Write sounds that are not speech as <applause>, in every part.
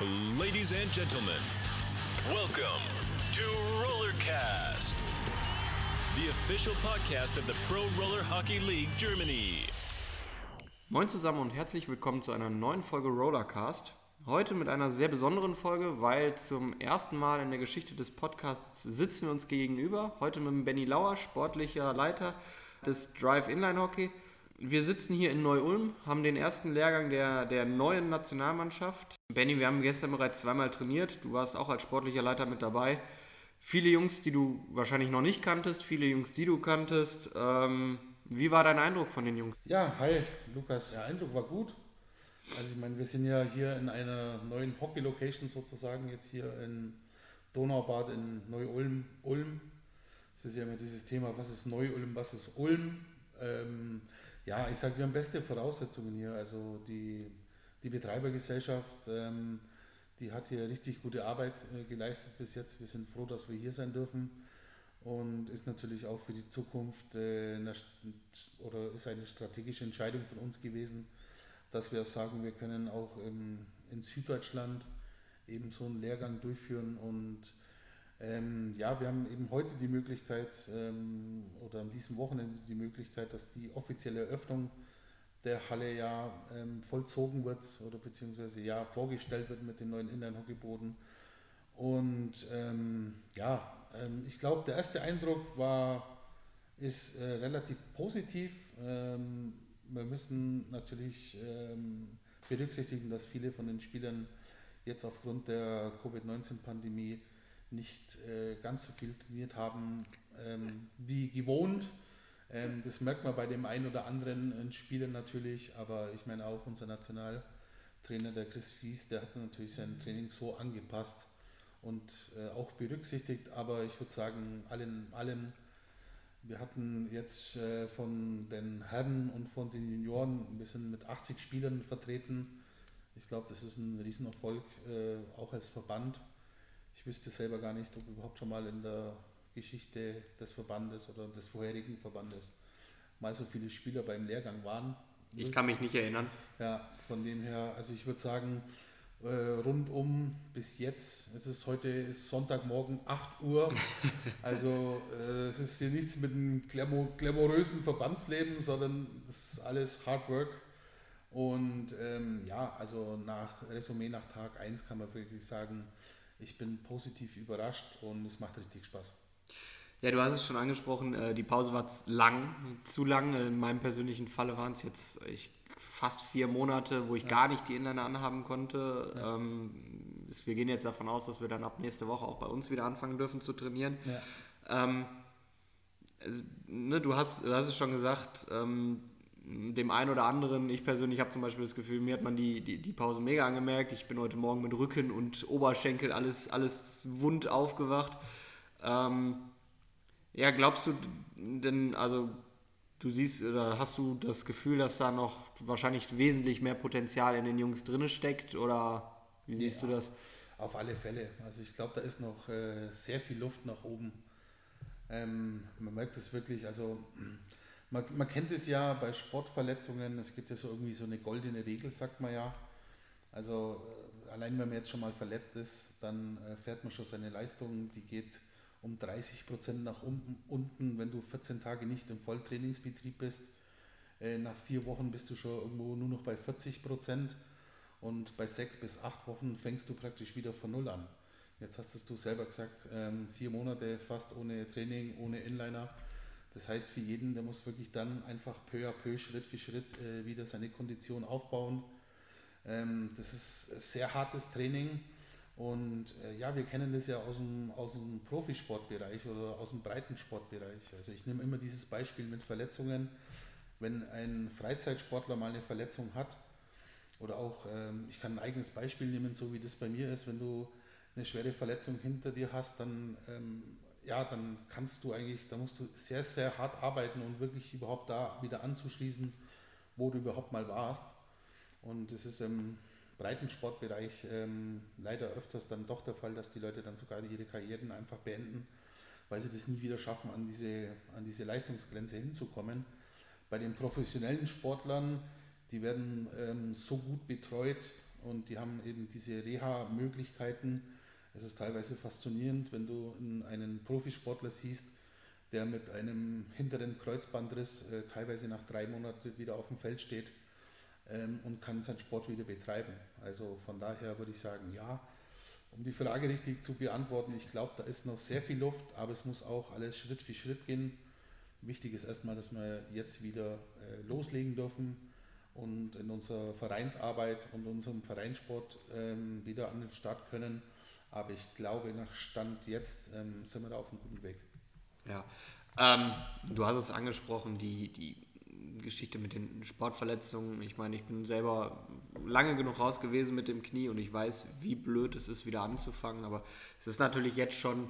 Ladies and gentlemen, welcome to Rollercast, the official podcast of the Pro Roller Hockey League Germany. Moin zusammen und herzlich willkommen zu einer neuen Folge Rollercast. Heute mit einer sehr besonderen Folge, weil zum ersten Mal in der Geschichte des Podcasts sitzen wir uns gegenüber. Heute mit Benny Lauer, sportlicher Leiter des Drive Inline Hockey. Wir sitzen hier in Neu-Ulm, haben den ersten Lehrgang der, der neuen Nationalmannschaft. Benny, wir haben gestern bereits zweimal trainiert. Du warst auch als sportlicher Leiter mit dabei. Viele Jungs, die du wahrscheinlich noch nicht kanntest, viele Jungs, die du kanntest. Ähm, wie war dein Eindruck von den Jungs? Ja, hi Lukas. Der Eindruck war gut. Also ich meine, wir sind ja hier in einer neuen Hockey-Location sozusagen, jetzt hier in Donaubad in Neu-Ulm. Ulm. Das ist ja immer dieses Thema, was ist Neu-Ulm, was ist Ulm. Ähm, ja, ich sage, wir haben beste Voraussetzungen hier. Also die, die Betreibergesellschaft, ähm, die hat hier richtig gute Arbeit äh, geleistet bis jetzt. Wir sind froh, dass wir hier sein dürfen und ist natürlich auch für die Zukunft äh, oder ist eine strategische Entscheidung von uns gewesen, dass wir auch sagen, wir können auch im, in Süddeutschland eben so einen Lehrgang durchführen und ähm, ja, wir haben eben heute die Möglichkeit ähm, oder an diesem Wochenende die Möglichkeit, dass die offizielle Eröffnung der Halle ja ähm, vollzogen wird oder beziehungsweise ja vorgestellt wird mit dem neuen Inline-Hockeyboden. Und ähm, ja, ähm, ich glaube, der erste Eindruck war, ist äh, relativ positiv. Ähm, wir müssen natürlich berücksichtigen, dass viele von den Spielern jetzt aufgrund der Covid-19-Pandemie nicht äh, ganz so viel trainiert haben ähm, wie gewohnt. Ähm, das merkt man bei dem einen oder anderen Spieler natürlich, aber ich meine auch unser Nationaltrainer, der Chris Fies, der hat natürlich sein Training so angepasst und äh, auch berücksichtigt, aber ich würde sagen, allen, allen wir hatten jetzt äh, von den Herren und von den Junioren, wir sind mit 80 Spielern vertreten. Ich glaube, das ist ein Riesenerfolg, äh, auch als Verband. Ich wüsste selber gar nicht, ob überhaupt schon mal in der Geschichte des Verbandes oder des vorherigen Verbandes mal so viele Spieler beim Lehrgang waren. Ich kann mich nicht erinnern. Ja, von dem her, also ich würde sagen, äh, rundum bis jetzt, es ist heute ist Sonntagmorgen 8 Uhr, <laughs> also äh, es ist hier nichts mit einem glamourösen Verbandsleben, sondern das ist alles Hard Work. Und ähm, ja, also nach Resümee nach Tag 1 kann man wirklich sagen, ich bin positiv überrascht und es macht richtig Spaß. Ja, du hast es schon angesprochen, äh, die Pause war lang, zu lang. In meinem persönlichen Falle waren es jetzt ich, fast vier Monate, wo ich ja. gar nicht die Inliner anhaben konnte. Ja. Ähm, wir gehen jetzt davon aus, dass wir dann ab nächste Woche auch bei uns wieder anfangen dürfen zu trainieren. Ja. Ähm, also, ne, du, hast, du hast es schon gesagt, ähm, dem einen oder anderen, ich persönlich habe zum Beispiel das Gefühl, mir hat man die, die, die Pause mega angemerkt. Ich bin heute Morgen mit Rücken und Oberschenkel alles, alles wund aufgewacht. Ähm, ja, glaubst du denn, also du siehst oder hast du das Gefühl, dass da noch wahrscheinlich wesentlich mehr Potenzial in den Jungs drin steckt oder wie siehst ja, du das? Auf alle Fälle. Also ich glaube, da ist noch äh, sehr viel Luft nach oben. Ähm, man merkt es wirklich, also man, man kennt es ja bei Sportverletzungen, es gibt ja so irgendwie so eine goldene Regel, sagt man ja. Also äh, allein wenn man jetzt schon mal verletzt ist, dann äh, fährt man schon seine Leistung, die geht um 30 Prozent nach unten, wenn du 14 Tage nicht im Volltrainingsbetrieb bist. Äh, nach vier Wochen bist du schon irgendwo nur noch bei 40 Prozent und bei sechs bis acht Wochen fängst du praktisch wieder von Null an. Jetzt hast du selber gesagt, ähm, vier Monate fast ohne Training, ohne Inliner das heißt, für jeden, der muss wirklich dann einfach peu à peu, Schritt für Schritt äh, wieder seine Kondition aufbauen. Ähm, das ist sehr hartes Training und äh, ja, wir kennen das ja aus dem, aus dem Profisportbereich oder aus dem Breitensportbereich. Also ich nehme immer dieses Beispiel mit Verletzungen. Wenn ein Freizeitsportler mal eine Verletzung hat oder auch, ähm, ich kann ein eigenes Beispiel nehmen, so wie das bei mir ist, wenn du eine schwere Verletzung hinter dir hast, dann ähm, ja, dann kannst du eigentlich, da musst du sehr, sehr hart arbeiten und wirklich überhaupt da wieder anzuschließen, wo du überhaupt mal warst. Und es ist im Breitensportbereich ähm, leider öfters dann doch der Fall, dass die Leute dann sogar ihre Karrieren einfach beenden, weil sie das nie wieder schaffen, an diese, an diese Leistungsgrenze hinzukommen. Bei den professionellen Sportlern, die werden ähm, so gut betreut und die haben eben diese Reha-Möglichkeiten. Es ist teilweise faszinierend, wenn du einen Profisportler siehst, der mit einem hinteren Kreuzbandriss äh, teilweise nach drei Monaten wieder auf dem Feld steht ähm, und kann seinen Sport wieder betreiben. Also von daher würde ich sagen, ja, um die Frage richtig zu beantworten, ich glaube, da ist noch sehr viel Luft, aber es muss auch alles Schritt für Schritt gehen. Wichtig ist erstmal, dass wir jetzt wieder äh, loslegen dürfen und in unserer Vereinsarbeit und unserem Vereinssport ähm, wieder an den Start können. Aber ich glaube, nach Stand jetzt ähm, sind wir da auf einem guten Weg. Ja, ähm, du hast es angesprochen, die, die Geschichte mit den Sportverletzungen. Ich meine, ich bin selber lange genug raus gewesen mit dem Knie und ich weiß, wie blöd es ist, wieder anzufangen. Aber es ist natürlich jetzt schon,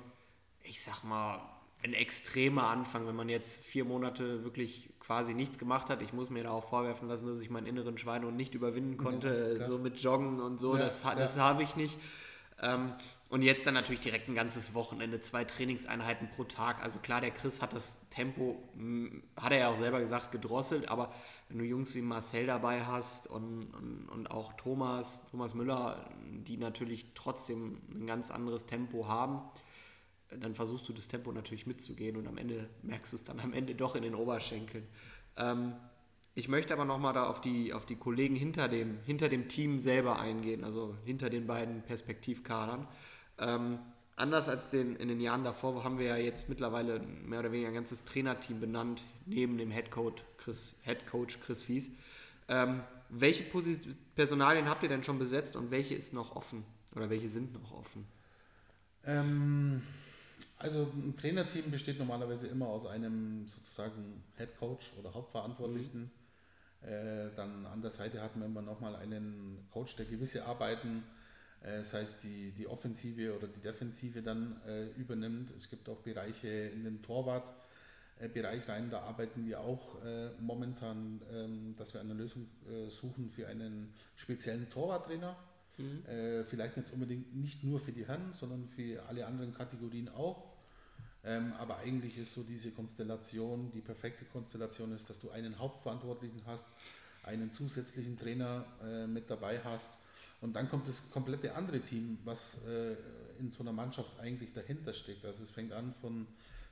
ich sag mal, ein extremer Anfang, wenn man jetzt vier Monate wirklich quasi nichts gemacht hat. Ich muss mir da auch vorwerfen lassen, dass ich meinen inneren Schweinehund nicht überwinden konnte, ja, so mit Joggen und so. Ja, das, das habe ich nicht. Ähm, und jetzt dann natürlich direkt ein ganzes Wochenende, zwei Trainingseinheiten pro Tag. Also klar, der Chris hat das Tempo, hat er ja auch selber gesagt, gedrosselt, aber wenn du Jungs wie Marcel dabei hast und, und, und auch Thomas, Thomas Müller, die natürlich trotzdem ein ganz anderes Tempo haben, dann versuchst du das Tempo natürlich mitzugehen und am Ende merkst du es dann am Ende doch in den Oberschenkeln. Ähm, ich möchte aber nochmal da auf die, auf die Kollegen hinter dem, hinter dem Team selber eingehen, also hinter den beiden Perspektivkadern. Ähm, anders als den, in den Jahren davor haben wir ja jetzt mittlerweile mehr oder weniger ein ganzes Trainerteam benannt, neben dem Headcoach Chris, Headcoach Chris Fies. Ähm, welche Personalien habt ihr denn schon besetzt und welche ist noch offen oder welche sind noch offen? Ähm, also ein Trainerteam besteht normalerweise immer aus einem sozusagen Head Coach oder Hauptverantwortlichen. Mhm. Äh, dann an der Seite hatten wir immer nochmal einen Coach, der gewisse Arbeiten, äh, das heißt die, die Offensive oder die Defensive dann äh, übernimmt. Es gibt auch Bereiche in den Torwartbereich rein, da arbeiten wir auch momentan, ähm, dass wir eine Lösung suchen für einen speziellen Torwarttrainer. Mhm. Vielleicht jetzt unbedingt nicht nur für die Herren, sondern für alle anderen Kategorien auch. Ähm, aber eigentlich ist so diese Konstellation, die perfekte Konstellation ist, dass du einen Hauptverantwortlichen hast, einen zusätzlichen Trainer äh, mit dabei hast und dann kommt das komplette andere Team, was äh, in so einer Mannschaft eigentlich dahinter steckt. Also es fängt an von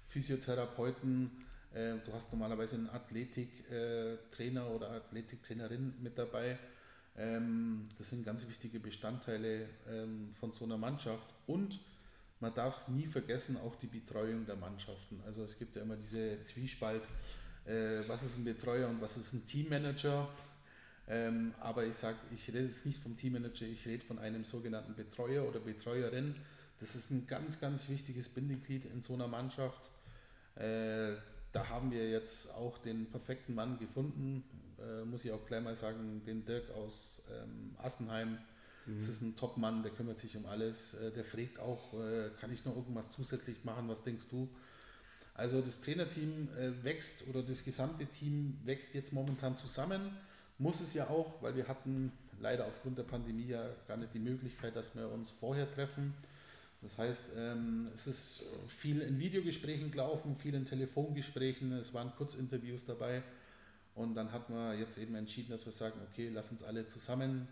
Physiotherapeuten, äh, du hast normalerweise einen Athletiktrainer oder Athletiktrainerin mit dabei. Ähm, das sind ganz wichtige Bestandteile ähm, von so einer Mannschaft und man darf es nie vergessen, auch die Betreuung der Mannschaften. Also es gibt ja immer diese Zwiespalt, äh, was ist ein Betreuer und was ist ein Teammanager. Ähm, aber ich sage, ich rede jetzt nicht vom Teammanager, ich rede von einem sogenannten Betreuer oder Betreuerin. Das ist ein ganz, ganz wichtiges Bindeglied in so einer Mannschaft. Äh, da haben wir jetzt auch den perfekten Mann gefunden, äh, muss ich auch gleich mal sagen, den Dirk aus ähm, Assenheim Das ist ein Top-Mann, der kümmert sich um alles. Äh, der fragt auch, äh, kann ich noch irgendwas zusätzlich machen, was denkst du? Also das Trainerteam äh, wächst oder das gesamte Team wächst jetzt momentan zusammen. Muss es ja auch, weil wir hatten leider aufgrund der Pandemie ja gar nicht die Möglichkeit, dass wir uns vorher treffen. Das heißt, ähm, es ist viel in Videogesprächen gelaufen, viel in Telefongesprächen, es waren Kurzinterviews dabei. Und dann hat man jetzt eben entschieden, dass wir sagen, okay, lass uns alle zusammen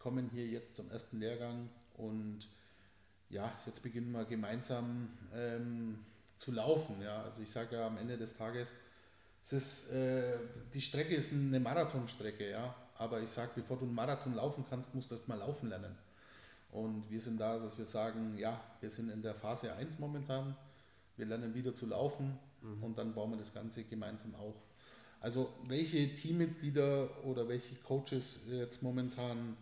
kommen hier jetzt zum ersten Lehrgang und ja, jetzt beginnen wir gemeinsam ähm, zu laufen. Ja. Also ich sage ja am Ende des Tages, es ist, äh, die Strecke ist eine Marathonstrecke, ja. Aber ich sage, bevor du einen Marathon laufen kannst, musst du erst mal laufen lernen. Und wir sind da, dass wir sagen, ja, wir sind in der Phase 1 momentan, wir lernen wieder zu laufen mhm. und dann bauen wir das Ganze gemeinsam auf. Also welche Teammitglieder oder welche Coaches jetzt momentan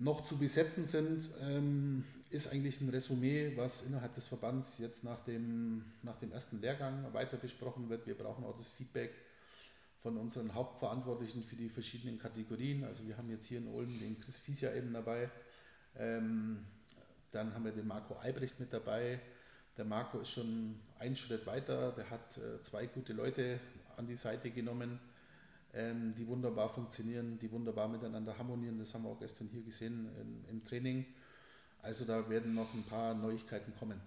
noch zu besetzen sind, ähm, ist eigentlich ein Resümee, was innerhalb des Verbands jetzt nach dem, nach dem ersten Lehrgang weiter besprochen wird. Wir brauchen auch das Feedback von unseren Hauptverantwortlichen für die verschiedenen Kategorien. Also wir haben jetzt hier in Ulm den Chris Fiesia eben dabei. Ähm, dann haben wir den Marco Albrecht mit dabei. Der Marco ist schon einen Schritt weiter. Der hat äh, zwei gute Leute an die Seite genommen ähm, die wunderbar funktionieren, die wunderbar miteinander harmonieren. Das haben wir auch gestern hier gesehen in, im Training. Also da werden noch ein paar Neuigkeiten kommen.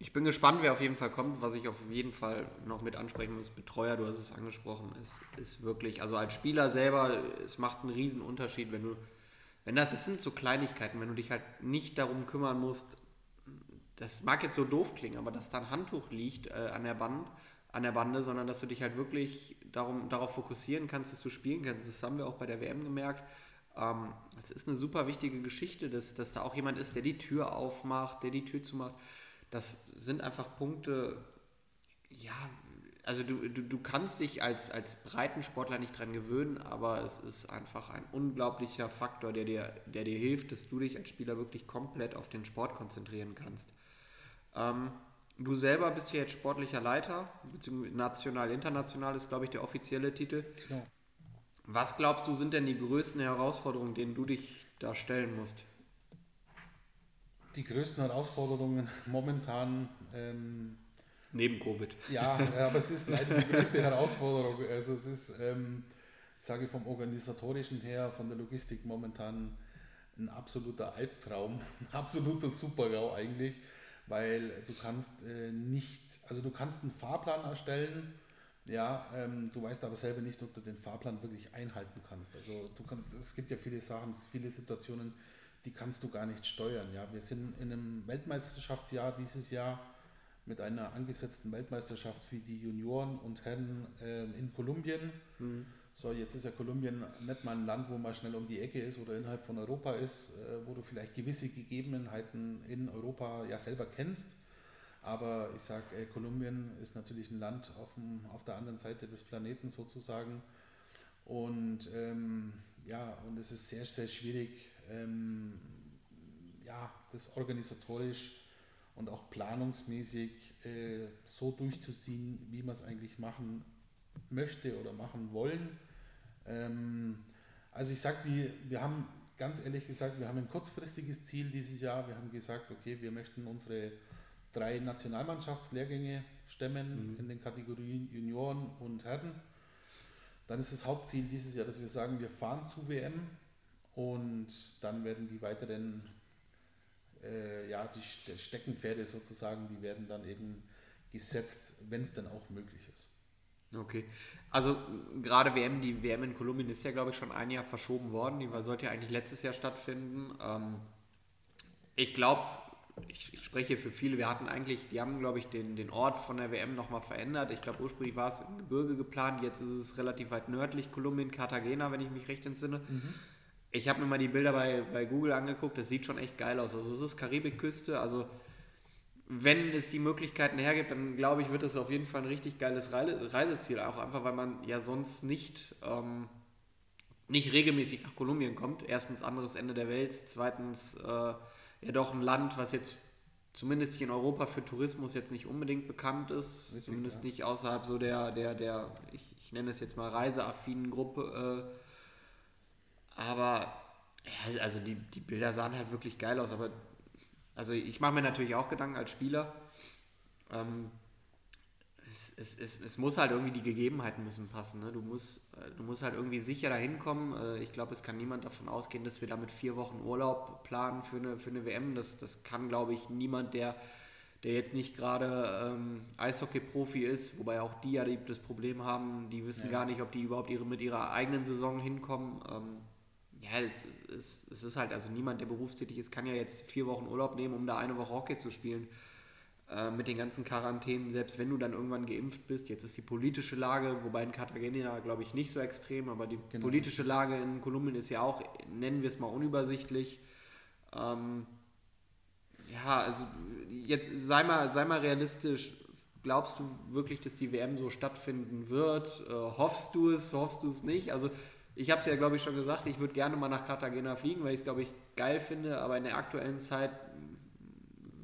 Ich bin gespannt, wer auf jeden Fall kommt. Was ich auf jeden Fall noch mit ansprechen muss, Betreuer, du hast es angesprochen, ist, ist wirklich, also als Spieler selber, es macht einen riesen Unterschied, wenn du wenn das, das sind so Kleinigkeiten, wenn du dich halt nicht darum kümmern musst, das mag jetzt so doof klingen, aber dass da ein Handtuch liegt äh, an der Band, an der Bande, sondern dass du dich halt wirklich darum, darauf fokussieren kannst, dass du spielen kannst. Das haben wir auch bei der WM gemerkt. Ähm, es ist eine super wichtige Geschichte, dass, dass da auch jemand ist, der die Tür aufmacht, der die Tür zumacht. Das sind einfach Punkte, ja, also du, du, du kannst dich als, als Breitensportler nicht dran gewöhnen, aber es ist einfach ein unglaublicher Faktor, der dir, der dir hilft, dass du dich als Spieler wirklich komplett auf den Sport konzentrieren kannst. Ähm, du selber bist ja jetzt sportlicher Leiter, beziehungsweise national, international ist, glaube ich, der offizielle Titel. Genau. Was glaubst du, sind denn die größten Herausforderungen, denen du dich da stellen musst? Die größten Herausforderungen momentan ähm, Neben Covid. Ja, <laughs> aber es ist leider die größte Herausforderung. Also es ist, ähm, ich sage vom organisatorischen her, von der Logistik momentan ein absoluter Albtraum, <laughs> ein absoluter Supergau eigentlich, weil du kannst äh, nicht, also du kannst einen Fahrplan erstellen, ja, ähm, du weißt aber selber nicht, ob du den Fahrplan wirklich einhalten kannst. Also du kannst, es gibt ja viele Sachen, viele Situationen, die kannst du gar nicht steuern. Ja, wir sind in einem Weltmeisterschaftsjahr dieses Jahr mit einer angesetzten Weltmeisterschaft für die Junioren und Herren äh, in Kolumbien. Mhm. So, jetzt ist ja Kolumbien nicht mal ein Land, wo man schnell um die Ecke ist oder innerhalb von Europa ist, äh, wo du vielleicht gewisse Gegebenheiten in Europa ja selber kennst. Aber ich sage, äh, Kolumbien ist natürlich ein Land auf, dem, auf der anderen Seite des Planeten sozusagen. Und ähm, ja, und es ist sehr, sehr schwierig, ähm, ja, das organisatorisch und auch planungsmäßig äh, so durchzuziehen, wie man es eigentlich machen möchte oder machen wollen. Ähm, also ich sage die, wir haben ganz ehrlich gesagt, wir haben ein kurzfristiges Ziel dieses Jahr. Wir haben gesagt, okay, wir möchten unsere drei Nationalmannschaftslehrgänge stemmen mhm. in den Kategorien Junioren und Herren. Dann ist das Hauptziel dieses Jahr, dass wir sagen, wir fahren zu WM und dann werden die weiteren äh, ja, die Steckenpferde sozusagen, die werden dann eben gesetzt, wenn es dann auch möglich ist. Okay. Also gerade WM, die WM in Kolumbien ist ja, glaube ich, schon ein Jahr verschoben worden. Die sollte ja eigentlich letztes Jahr stattfinden. Ähm, ich glaube, ich, ich, spreche für viele, wir hatten eigentlich, die haben, glaube ich, den, den Ort von der WM nochmal verändert. Ich glaube, ursprünglich war es im Gebirge geplant, jetzt ist es relativ weit nördlich, Kolumbien, Cartagena, wenn ich mich recht entsinne. Mhm. Ich habe mir mal die Bilder bei, bei Google angeguckt, das sieht schon echt geil aus. Also es ist Karibikküste, also wenn es die Möglichkeiten hergibt, dann glaube ich, wird es auf jeden Fall ein richtig geiles Reiseziel, auch einfach, weil man ja sonst nicht, ähm, nicht regelmäßig nach Kolumbien kommt. Erstens anderes Ende der Welt, zweitens äh, ja doch ein Land, was jetzt zumindest hier in Europa für Tourismus jetzt nicht unbedingt bekannt ist, richtig, zumindest ja. nicht außerhalb so der, der, der ich, ich nenne es jetzt mal reiseaffinen Gruppe. Äh, aber ja, also die, die Bilder sahen halt wirklich geil aus. Aber also ich mache mir natürlich auch Gedanken als Spieler. Ähm, es, es, es, es, muss halt irgendwie die Gegebenheiten müssen passen. Ne? Du, musst, äh, du musst halt irgendwie sicher dahin kommen. Äh, ich glaube, es kann niemand davon ausgehen, dass wir damit vier Wochen Urlaub planen für eine, für eine WM. Das, das kann, glaube ich, niemand, der, der jetzt nicht gerade ähm, Eishockey-Profi ist, wobei auch die ja das Problem haben, die wissen ja. gar nicht, ob die überhaupt ihre, mit ihrer eigenen Saison hinkommen. Ähm, ja, es, es, es ist halt, also niemand, der berufstätig ist, kann ja jetzt vier Wochen Urlaub nehmen, um da eine Woche Hockey zu spielen. Äh, mit den ganzen Quarantänen, selbst wenn du dann irgendwann geimpft bist. Jetzt ist die politische Lage, wobei in Cartagena glaube ich nicht so extrem, aber die genau. politische Lage in Kolumbien ist ja auch, nennen wir es mal, unübersichtlich. Ähm, ja, also jetzt sei mal, sei mal realistisch. Glaubst du wirklich, dass die WM so stattfinden wird? Äh, hoffst du es, hoffst du es nicht? Also ich habe es ja, glaube ich, schon gesagt, ich würde gerne mal nach Cartagena fliegen, weil ich es, glaube ich, geil finde, aber in der aktuellen Zeit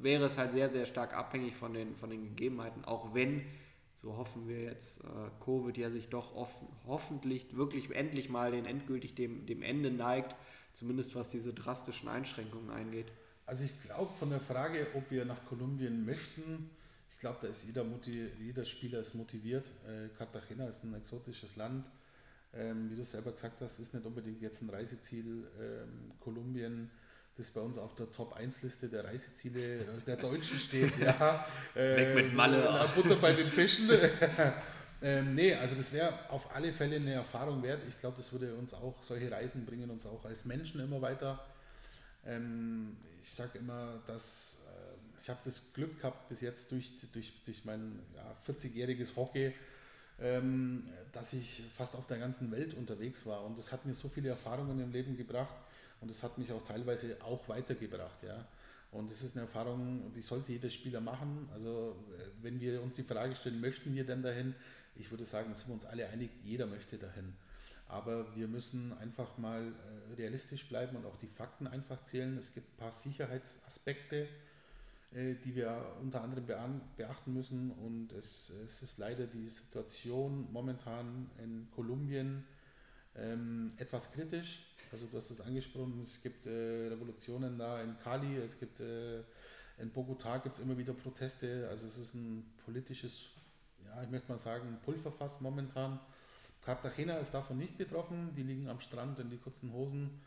wäre es halt sehr, sehr stark abhängig von den, von den Gegebenheiten, auch wenn, so hoffen wir jetzt, äh, Covid ja sich doch offen, hoffentlich wirklich endlich mal den endgültig dem, dem Ende neigt, zumindest was diese drastischen Einschränkungen eingeht. Also ich glaube von der Frage, ob wir nach Kolumbien möchten, ich glaube, da ist jeder, jeder Spieler ist motiviert. Äh, Cartagena ist ein exotisches Land ähm, wie du selber gesagt hast, ist nicht unbedingt jetzt ein Reiseziel ähm, Kolumbien, das bei uns auf der Top-1-Liste der Reiseziele der Deutschen steht. <laughs> ja, Weg mit ähm, Malle. Butter bei den Fischen. <laughs> Ähm, nee, also das wäre auf alle Fälle eine Erfahrung wert. Ich glaube, das würde uns auch, solche Reisen bringen uns auch als Menschen immer weiter. Ähm, ich sage immer, dass äh, ich habe das Glück gehabt bis jetzt durch, durch, durch mein ja, 40-jähriges Hockey, dass ich fast auf der ganzen Welt unterwegs war. Und das hat mir so viele Erfahrungen im Leben gebracht und das hat mich auch teilweise auch weitergebracht. Ja. Und das ist eine Erfahrung, die sollte jeder Spieler machen. Also äh, wenn wir uns die Frage stellen, möchten wir denn dahin? Ich würde sagen, sind wir uns alle einig, jeder möchte dahin. Aber wir müssen einfach mal äh, realistisch bleiben und auch die Fakten einfach zählen. Es gibt ein paar Sicherheitsaspekte, die wir unter anderem beachten müssen. Und es, es ist leider die Situation momentan in Kolumbien ähm, etwas kritisch. Also du hast es angesprochen, es gibt äh, Revolutionen da in Cali, es gibt äh, in Bogotá gibt es immer wieder Proteste. Also es ist ein politisches, ja, ich möchte mal sagen, Pulverfass momentan. Cartagena ist davon nicht betroffen. Die liegen am Strand in die kurzen Hosen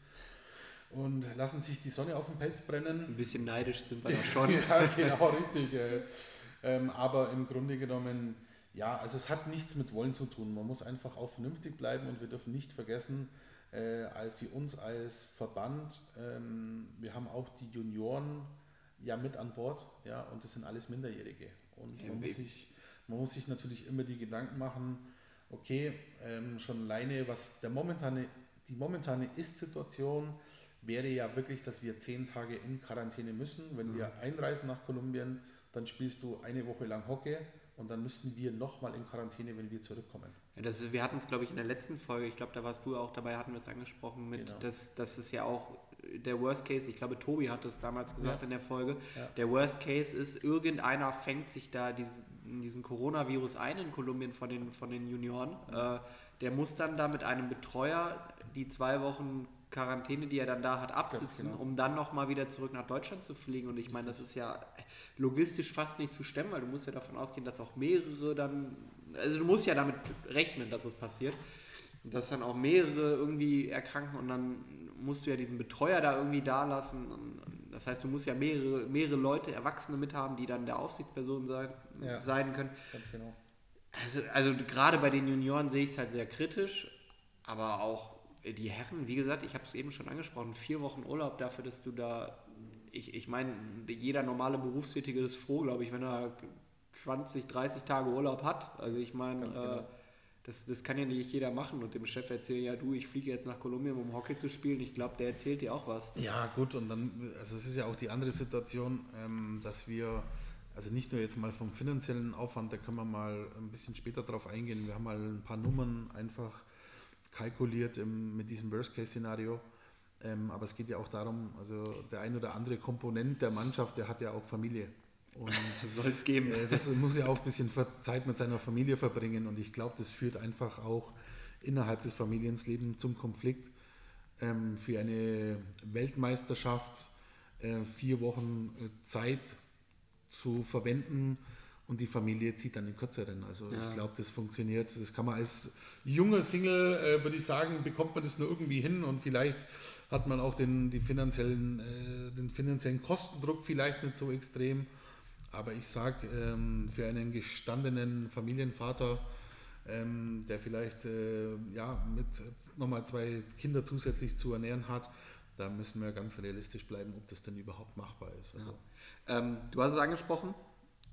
und lassen sich die Sonne auf den Pelz brennen. Ein bisschen neidisch sind wir da <laughs> schon. ja, genau, richtig. Ähm, aber im Grunde genommen, ja, also es hat nichts mit Wollen zu tun. Man muss einfach auch vernünftig bleiben und wir dürfen nicht vergessen, äh, für uns als Verband, ähm, wir haben auch die Junioren ja mit an Bord, ja, und das sind alles Minderjährige. Und man muss, sich, man muss sich natürlich immer die Gedanken machen, okay, ähm, schon alleine, was der momentane, die momentane Ist-Situation wäre ja wirklich, dass wir zehn Tage in Quarantäne müssen. Wenn mhm. wir einreisen nach Kolumbien, dann spielst du eine Woche lang Hockey und dann müssten wir nochmal in Quarantäne, wenn wir zurückkommen. Ja, das, wir hatten es, glaube ich, in der letzten Folge, ich glaube, da warst du auch dabei, hatten wir es angesprochen, mit, genau. dass das ist ja auch der Worst Case, ich glaube, Tobi hat es damals gesagt ja. in der Folge, ja. der Worst Case ist, irgendeiner fängt sich da diese, diesen Coronavirus ein in Kolumbien von den, von den Junioren. Äh, der muss dann da mit einem Betreuer die zwei Wochen Quarantäne, die er dann da hat, absitzen, genau. um dann nochmal wieder zurück nach Deutschland zu fliegen. Und ich meine, das ist ja logistisch fast nicht zu stemmen, weil du musst ja davon ausgehen, dass auch mehrere dann, also du musst ja damit rechnen, dass es passiert, dass dann auch mehrere irgendwie erkranken und dann musst du ja diesen Betreuer da irgendwie da lassen. Das heißt, du musst ja mehrere, mehrere Leute, Erwachsene mithaben, die dann der Aufsichtsperson sein, ja, sein können. Ganz genau. Also, also gerade bei den Junioren sehe ich es halt sehr kritisch, aber auch die Herren, wie gesagt, ich habe es eben schon angesprochen, vier Wochen Urlaub dafür, dass du da, ich, ich meine, jeder normale Berufstätige ist froh, glaube ich, wenn er 20, 30 Tage Urlaub hat. Also ich meine, äh, genau. das, das kann ja nicht jeder machen und dem Chef erzählen, ja du, ich fliege jetzt nach Kolumbien, um Hockey zu spielen. Ich glaube, der erzählt dir auch was. Ja gut, und dann, also es ist ja auch die andere Situation, ähm, dass wir also nicht nur jetzt mal vom finanziellen Aufwand, da können wir mal ein bisschen später drauf eingehen. Wir haben mal ein paar Nummern einfach kalkuliert im, mit diesem Worst-Case-Szenario. Ähm, aber es geht ja auch darum, also der ein oder andere Komponent der Mannschaft, der hat ja auch Familie. Und <laughs> soll es geben. Äh, das muss ja auch ein bisschen Zeit mit seiner Familie verbringen. Und ich glaube, das führt einfach auch innerhalb des Familienlebens zum Konflikt. Ähm, für eine Weltmeisterschaft äh, vier Wochen äh, Zeit zu verwenden und die Familie zieht dann den kürzeren. Also ja. ich glaube, das funktioniert. Das kann man als junger Single, äh, würde ich sagen, bekommt man das nur irgendwie hin und vielleicht hat man auch den, die finanziellen, äh, den finanziellen Kostendruck vielleicht nicht so extrem. Aber ich sage, ähm, für einen gestandenen Familienvater, ähm, der vielleicht äh, ja, mit nochmal zwei Kinder zusätzlich zu ernähren hat, da müssen wir ganz realistisch bleiben, ob das denn überhaupt machbar ist. Also. Ja. Ähm, du hast es angesprochen,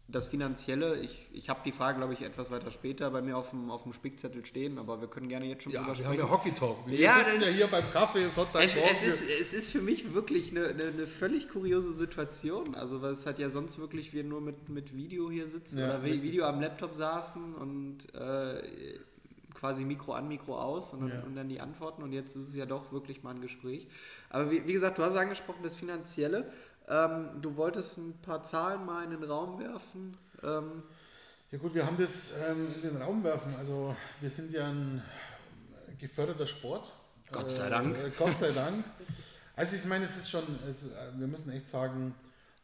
das Finanzielle, ich, ich habe die Frage, glaube ich, etwas weiter später bei mir auf dem, auf dem Spickzettel stehen, aber wir können gerne jetzt schon ja, drüber sprechen. Wir haben ja Hockey Talk. Wir ja, sitzen ja hier beim Kaffee, es, es, ist, es ist für mich wirklich eine, eine, eine, völlig kuriose Situation. Also, weil es hat ja sonst wirklich wir nur mit, mit Video hier sitzen ja, oder richtig. Video am Laptop saßen und äh, quasi Mikro an, Mikro aus und dann, ja. und dann, die Antworten. Und jetzt ist es ja doch wirklich mal ein Gespräch. Aber wie, wie gesagt, du hast angesprochen, das Finanzielle. Ähm, du wolltest ein paar Zahlen mal in den Raum werfen. Ähm, ja gut, wir haben das ähm, in den Raum werfen. Also wir sind ja ein geförderter Sport. Gott sei Dank. Äh, Gott sei Dank. Also ich meine, es ist schon, es, wir müssen echt sagen,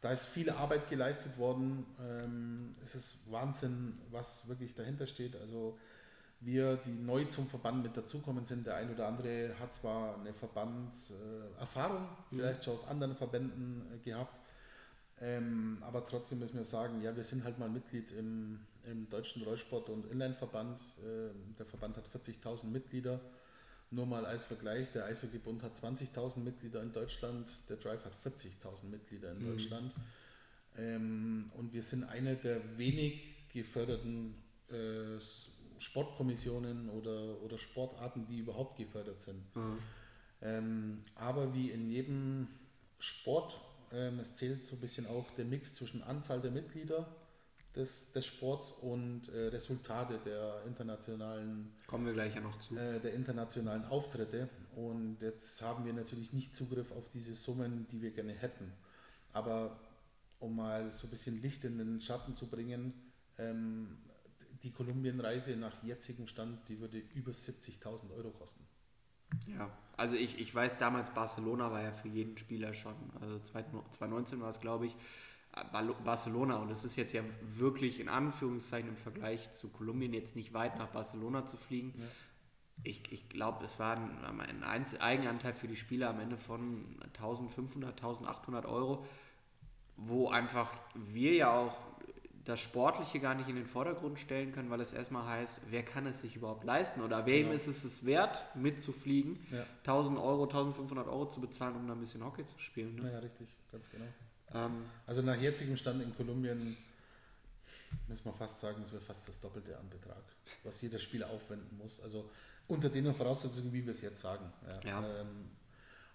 da ist viel Arbeit geleistet worden. Ähm, es ist Wahnsinn, was wirklich dahinter steht. Also wir, die neu zum Verband mit dazukommen sind, der ein oder andere hat zwar eine Verbandserfahrung, mhm. vielleicht schon aus anderen Verbänden äh, gehabt, Ähm, aber trotzdem müssen wir sagen, ja, wir sind halt mal Mitglied im, im Deutschen Rollsport- und Inline-Verband. Äh, der Verband hat 40.000 Mitglieder. Nur mal als Vergleich, der Eishockeybund hat 20.000 Mitglieder in Deutschland, der Drive hat 40.000 Mitglieder in mhm. Deutschland. Ähm, und wir sind eine der wenig geförderten äh, Sportkommissionen oder, oder Sportarten, die überhaupt gefördert sind. Mhm. Ähm, aber wie in jedem Sport, ähm, es zählt so ein bisschen auch der Mix zwischen Anzahl der Mitglieder des, des Sports und äh, Resultate der internationalen kommen wir gleich ja noch zu äh, der internationalen Auftritte und jetzt haben wir natürlich nicht Zugriff auf diese Summen, die wir gerne hätten. Aber um mal so ein bisschen Licht in den Schatten zu bringen, ähm, die Kolumbienreise nach jetzigem Stand, die würde über 70.000 Euro kosten. Ja, also ich, ich weiß damals, Barcelona war ja für jeden Spieler schon, also 2019 war es glaube ich, Barcelona und es ist jetzt ja wirklich in Anführungszeichen im Vergleich zu Kolumbien jetzt nicht weit nach Barcelona zu fliegen. Ja. Ich, ich glaube, es war ein, ein Eigenanteil für die Spieler am Ende von 1500, 1800 Euro, wo einfach wir ja auch das Sportliche gar nicht in den Vordergrund stellen können, weil es erstmal heißt, wer kann es sich überhaupt leisten oder wem genau. ist es es wert, mitzufliegen, ja. 1000 Euro, 1500 Euro zu bezahlen, um da ein bisschen Hockey zu spielen. Ne? Ja, richtig, ganz genau. Ähm, also nach jetzigem Stand in Kolumbien muss man fast sagen, es wäre fast das Doppelte an Betrag, was jeder Spieler aufwenden muss. Also unter den Voraussetzungen, wie wir es jetzt sagen. Ja. ja. Ähm,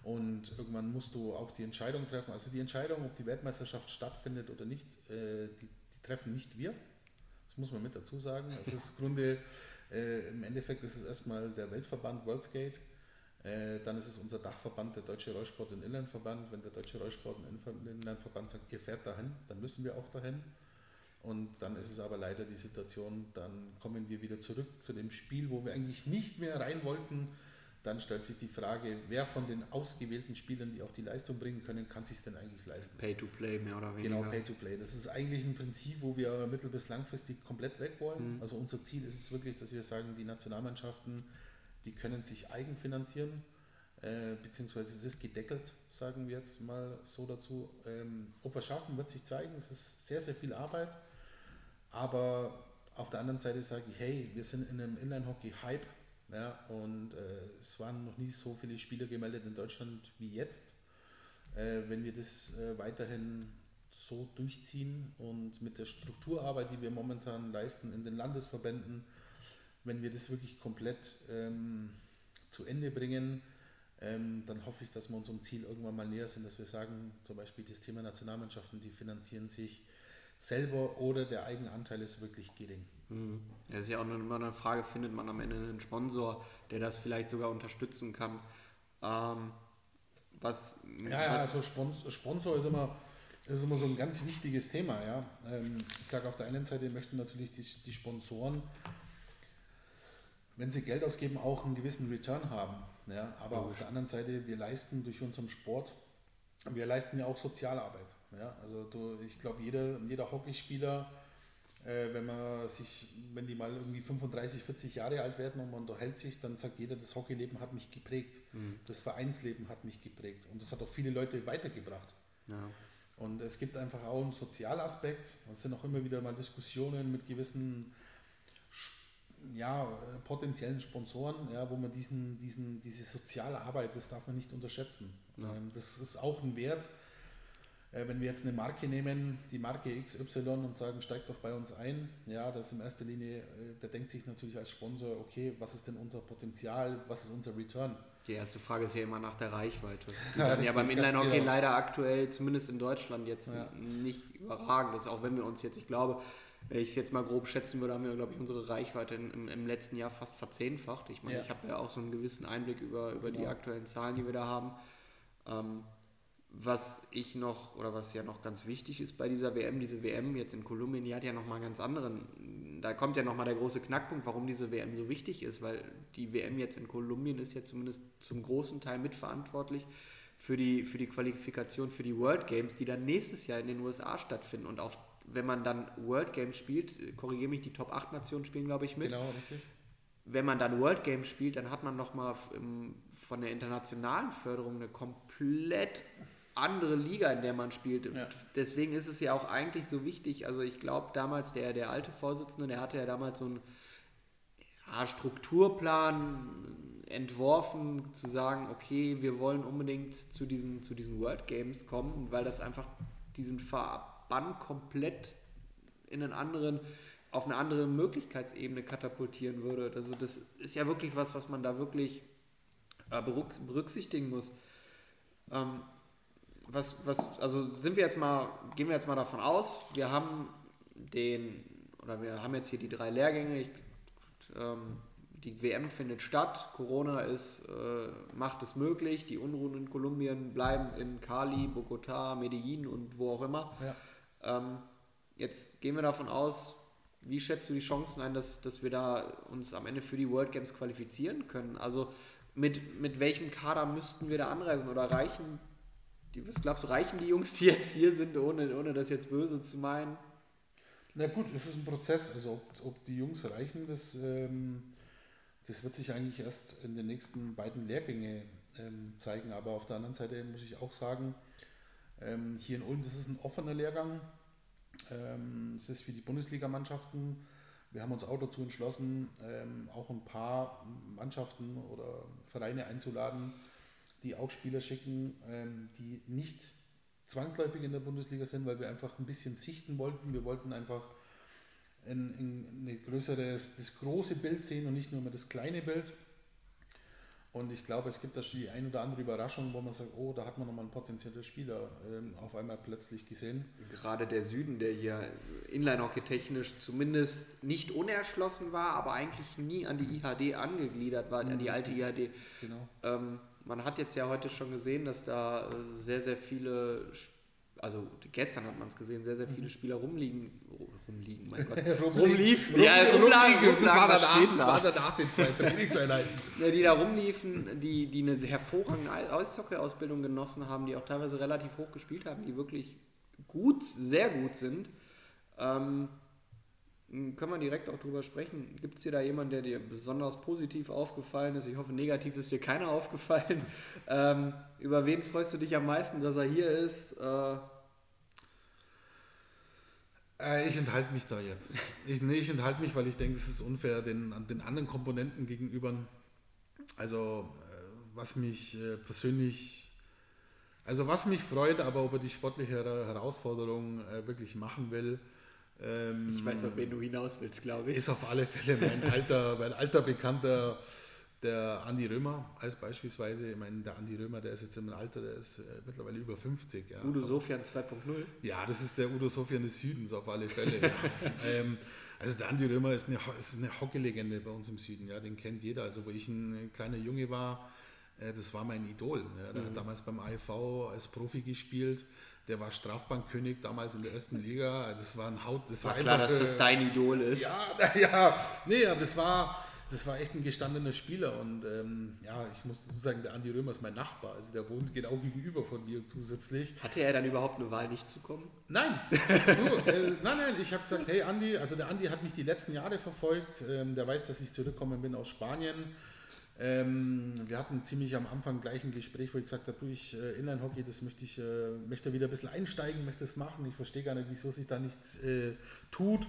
und irgendwann musst du auch die Entscheidung treffen. Also die Entscheidung, ob die Weltmeisterschaft stattfindet oder nicht, äh, die, die, treffen nicht wir. Das muss man mit dazu sagen. Es ist im Grunde, äh, im Endeffekt ist es erstmal der Weltverband Worldskate, äh, dann ist es unser Dachverband, der Deutsche Rollsport- und Inlandverband. Wenn der Deutsche Rollsport- und Inlandverband sagt, ihr fährt dahin, dann müssen wir auch dahin. Und dann ist es aber leider die Situation, dann kommen wir wieder zurück zu dem Spiel, wo wir eigentlich nicht mehr rein wollten. Dann stellt sich die Frage, wer von den ausgewählten Spielern, die auch die Leistung bringen können, kann sich denn eigentlich leisten? Pay to play mehr oder weniger. Genau, Pay to play. Das ist eigentlich ein Prinzip, wo wir mittel- bis langfristig komplett weg wollen. Mhm. Also unser Ziel ist es wirklich, dass wir sagen, die Nationalmannschaften die können sich eigenfinanzieren, äh, beziehungsweise es ist gedeckelt, sagen wir jetzt mal so dazu. Ähm, ob wir schaffen, wird sich zeigen. Es ist sehr, sehr viel Arbeit, aber auf der anderen Seite sage ich, hey, wir sind in einem Inline-Hockey-Hype ja, und äh, es waren noch nie so viele Spieler gemeldet in Deutschland wie jetzt. Äh, wenn wir das äh, weiterhin so durchziehen und mit der Strukturarbeit, die wir momentan leisten in den Landesverbänden, wenn wir das wirklich komplett ähm, zu Ende bringen, ähm, dann hoffe ich, dass wir unserem Ziel irgendwann mal näher sind, dass wir sagen, zum Beispiel das Thema Nationalmannschaften, die finanzieren sich selber oder der Eigenanteil ist wirklich gering. Mhm. Das ist ja auch immer eine Frage, findet man am Ende einen Sponsor, der das vielleicht sogar unterstützen kann? Ähm, was, ja, ja, also Sponsor, Sponsor ist immer, ist immer so ein ganz wichtiges Thema. Ja. Ähm, ich sage auf der einen Seite möchten natürlich die, die Sponsoren wenn sie Geld ausgeben, auch einen gewissen Return haben. Ja, aber Logisch. auf der anderen Seite, wir leisten durch unseren Sport, wir leisten ja auch Sozialarbeit. Ja, also du, ich glaube, jeder, jeder Hockeyspieler, äh, wenn man sich, wenn die mal irgendwie 35, 40 Jahre alt werden und man unterhält sich, dann sagt jeder, das Hockeyleben hat mich geprägt, mhm. das Vereinsleben hat mich geprägt und das hat auch viele Leute weitergebracht. Ja. Und es gibt einfach auch einen Sozialaspekt. Es sind auch immer wieder mal Diskussionen mit gewissen ja, potenziellen Sponsoren, ja, wo man diesen, diesen, diese soziale Arbeit, das darf man nicht unterschätzen. Ja. Ähm, das ist auch ein Wert, äh, wenn wir jetzt eine Marke nehmen, die Marke XY und sagen, steigt doch bei uns ein, ja, das ist in erster Linie, äh, der denkt sich natürlich als Sponsor, okay, was ist denn unser Potenzial, was ist unser Return? Die erste Frage ist ja immer nach der Reichweite. <laughs> Die ja, ja beim Inline-Hockey genau. leider aktuell, zumindest in Deutschland, jetzt ja. nicht überragend ist, auch wenn wir uns jetzt, ich glaube, wenn ich es jetzt mal grob schätzen würde, haben wir, glaube ich, unsere Reichweite im, im letzten Jahr fast verzehnfacht. Ich meine, ja. ich habe ja auch so einen gewissen Einblick über, über die aktuellen Zahlen, die wir da haben. Ähm, was ich noch, oder was ja noch ganz wichtig ist bei dieser WM, diese WM jetzt in Kolumbien, die hat ja nochmal einen ganz anderen, da kommt ja nochmal der große Knackpunkt, warum diese WM so wichtig ist, weil die WM jetzt in Kolumbien ist ja zumindest zum großen Teil mitverantwortlich für die, für die Qualifikation für die World Games, die dann nächstes Jahr in den USA stattfinden und auf wenn man dann World Games spielt, korrigiere mich, die Top 8 Nationen spielen, glaube ich, mit. Genau, richtig. Wenn man dann World Games spielt, dann hat man nochmal von der internationalen Förderung eine komplett andere Liga, in der man spielt. Ja. Deswegen ist es ja auch eigentlich so wichtig. Also ich glaube damals, der, der alte Vorsitzende, der hatte ja damals so einen ja, Strukturplan entworfen, zu sagen, okay, wir wollen unbedingt zu diesen, zu diesen World Games kommen, weil das einfach diesen Verband komplett in einen anderen, auf eine andere Möglichkeitsebene katapultieren würde. Also das ist ja wirklich was, was man da wirklich äh, berücksichtigen muss. Ähm, was, was, also sind wir jetzt mal, gehen wir jetzt mal davon aus, wir haben den, oder wir haben jetzt hier die drei Lehrgänge, ich, ähm, die WM findet statt, Corona ist, äh, macht es möglich, die Unruhen in Kolumbien bleiben in Cali, Bogotá, Medellin und wo auch immer. Ja. Ähm, jetzt gehen wir davon aus, wie schätzt du die Chancen ein, dass, dass wir da uns am Ende für die World Games qualifizieren können? Also mit, mit welchem Kader müssten wir da anreisen oder reichen die, was glaubst du, reichen die Jungs, die jetzt hier sind, ohne, ohne das jetzt böse zu meinen? Na gut, es ist ein Prozess. Also ob, ob die Jungs reichen, das, ähm, das wird sich eigentlich erst in den nächsten beiden Lehrgängen ähm, zeigen. Aber auf der anderen Seite muss ich auch sagen, ähm, hier in Ulm, das ist ein offener Lehrgang. Ähm, es ist wie die Bundesligamannschaften. Wir haben uns auch dazu entschlossen, ähm, auch ein paar Mannschaften oder Vereine einzuladen, die auch Spieler schicken, ähm, die nicht zwangsläufig in der Bundesliga sind, weil wir einfach ein bisschen sichten wollten. Wir wollten einfach ein, ein, ein größeres, das große Bild sehen und nicht nur immer das kleine Bild. Und ich glaube, es gibt da schon die ein oder andere Überraschung, wo man sagt, oh, da hat man nochmal einen potenziellen Spieler ähm, auf einmal plötzlich gesehen. Gerade der Süden, der hier Inline-Hockey technisch zumindest nicht unerschlossen war, aber eigentlich nie an die IHD angegliedert war, mhm, an die alte IHD. Genau. Ähm, man hat jetzt ja heute schon gesehen, dass da äh, sehr, sehr viele, also gestern hat man es gesehen, sehr, sehr viele mhm. Spieler rumliegen, rumliegen, mein <laughs> Gott, rumliefen, ja, rumlagen, das, war danach, das war danach den zwei Trainingseinheiten. <laughs> die da rumliefen, die, die eine hervorragende Eishockey-Ausbildung genossen haben, die auch teilweise relativ hoch gespielt haben, die wirklich gut, sehr gut sind. Ähm, hm, können wir direkt auch drüber sprechen. Gibt es dir da jemanden, der dir besonders positiv aufgefallen ist? Ich hoffe, negativ ist dir keiner <laughs> aufgefallen. Ähm, über wen freust du dich am meisten, dass er hier ist? Äh, äh ich enthalte mich da jetzt. Ich, nee, ich enthalte mich, weil ich denke, es ist unfair den, den anderen Komponenten gegenüber. Also, äh, was mich äh, persönlich, also was mich freut, aber ob er die sportliche Herausforderung wirklich machen will, ähm, ich weiß, auf wen du hinaus willst, glaube ich. Ist auf alle Fälle mein alter, mein alter Bekannter, der Andi Römer, als beispielsweise. Ich meine, der Andi Römer, der ist jetzt im Alter, der ist äh, mittlerweile über 50. Ja. Udo Sofian 2.0? Ja, das ist der Udo Sofian des Südens auf alle Fälle. ja. <laughs> ähm, also der Andi Römer ist eine, ist eine Hockeylegende bei uns im Süden, ja, den kennt jeder. Also wo ich ein kleiner Junge war, äh, das war mein Idol. Ja. Der mhm. hat damals beim AIV als Profi gespielt der war Strafbankkönig damals in der ersten Liga. Das war ein Haut. Das war, war klar, einfach, dass das dein Idol ist. Ja, <laughs> ja. Nee, aber das war, das war echt ein gestandener Spieler. Und ähm, ja, ich muss dazu sagen, der Andi Römer ist mein Nachbar. Also der wohnt genau gegenüber von mir zusätzlich. Hatte er dann überhaupt eine Wahl, nicht zu kommen? Nein. du, äh, nein, nein. Ich habe gesagt, hey Andi, also der Andi hat mich die letzten Jahre verfolgt. Ähm, der weiß, dass ich zurückgekommen bin aus Spanien ähm, wir hatten ziemlich am Anfang gleich ein Gespräch, wo ich gesagt habe, du, ich äh, Inline-Hockey, das möchte ich, äh, möchte wieder ein bisschen einsteigen, möchte es machen. Ich verstehe gar nicht, wieso sich da nichts äh, tut.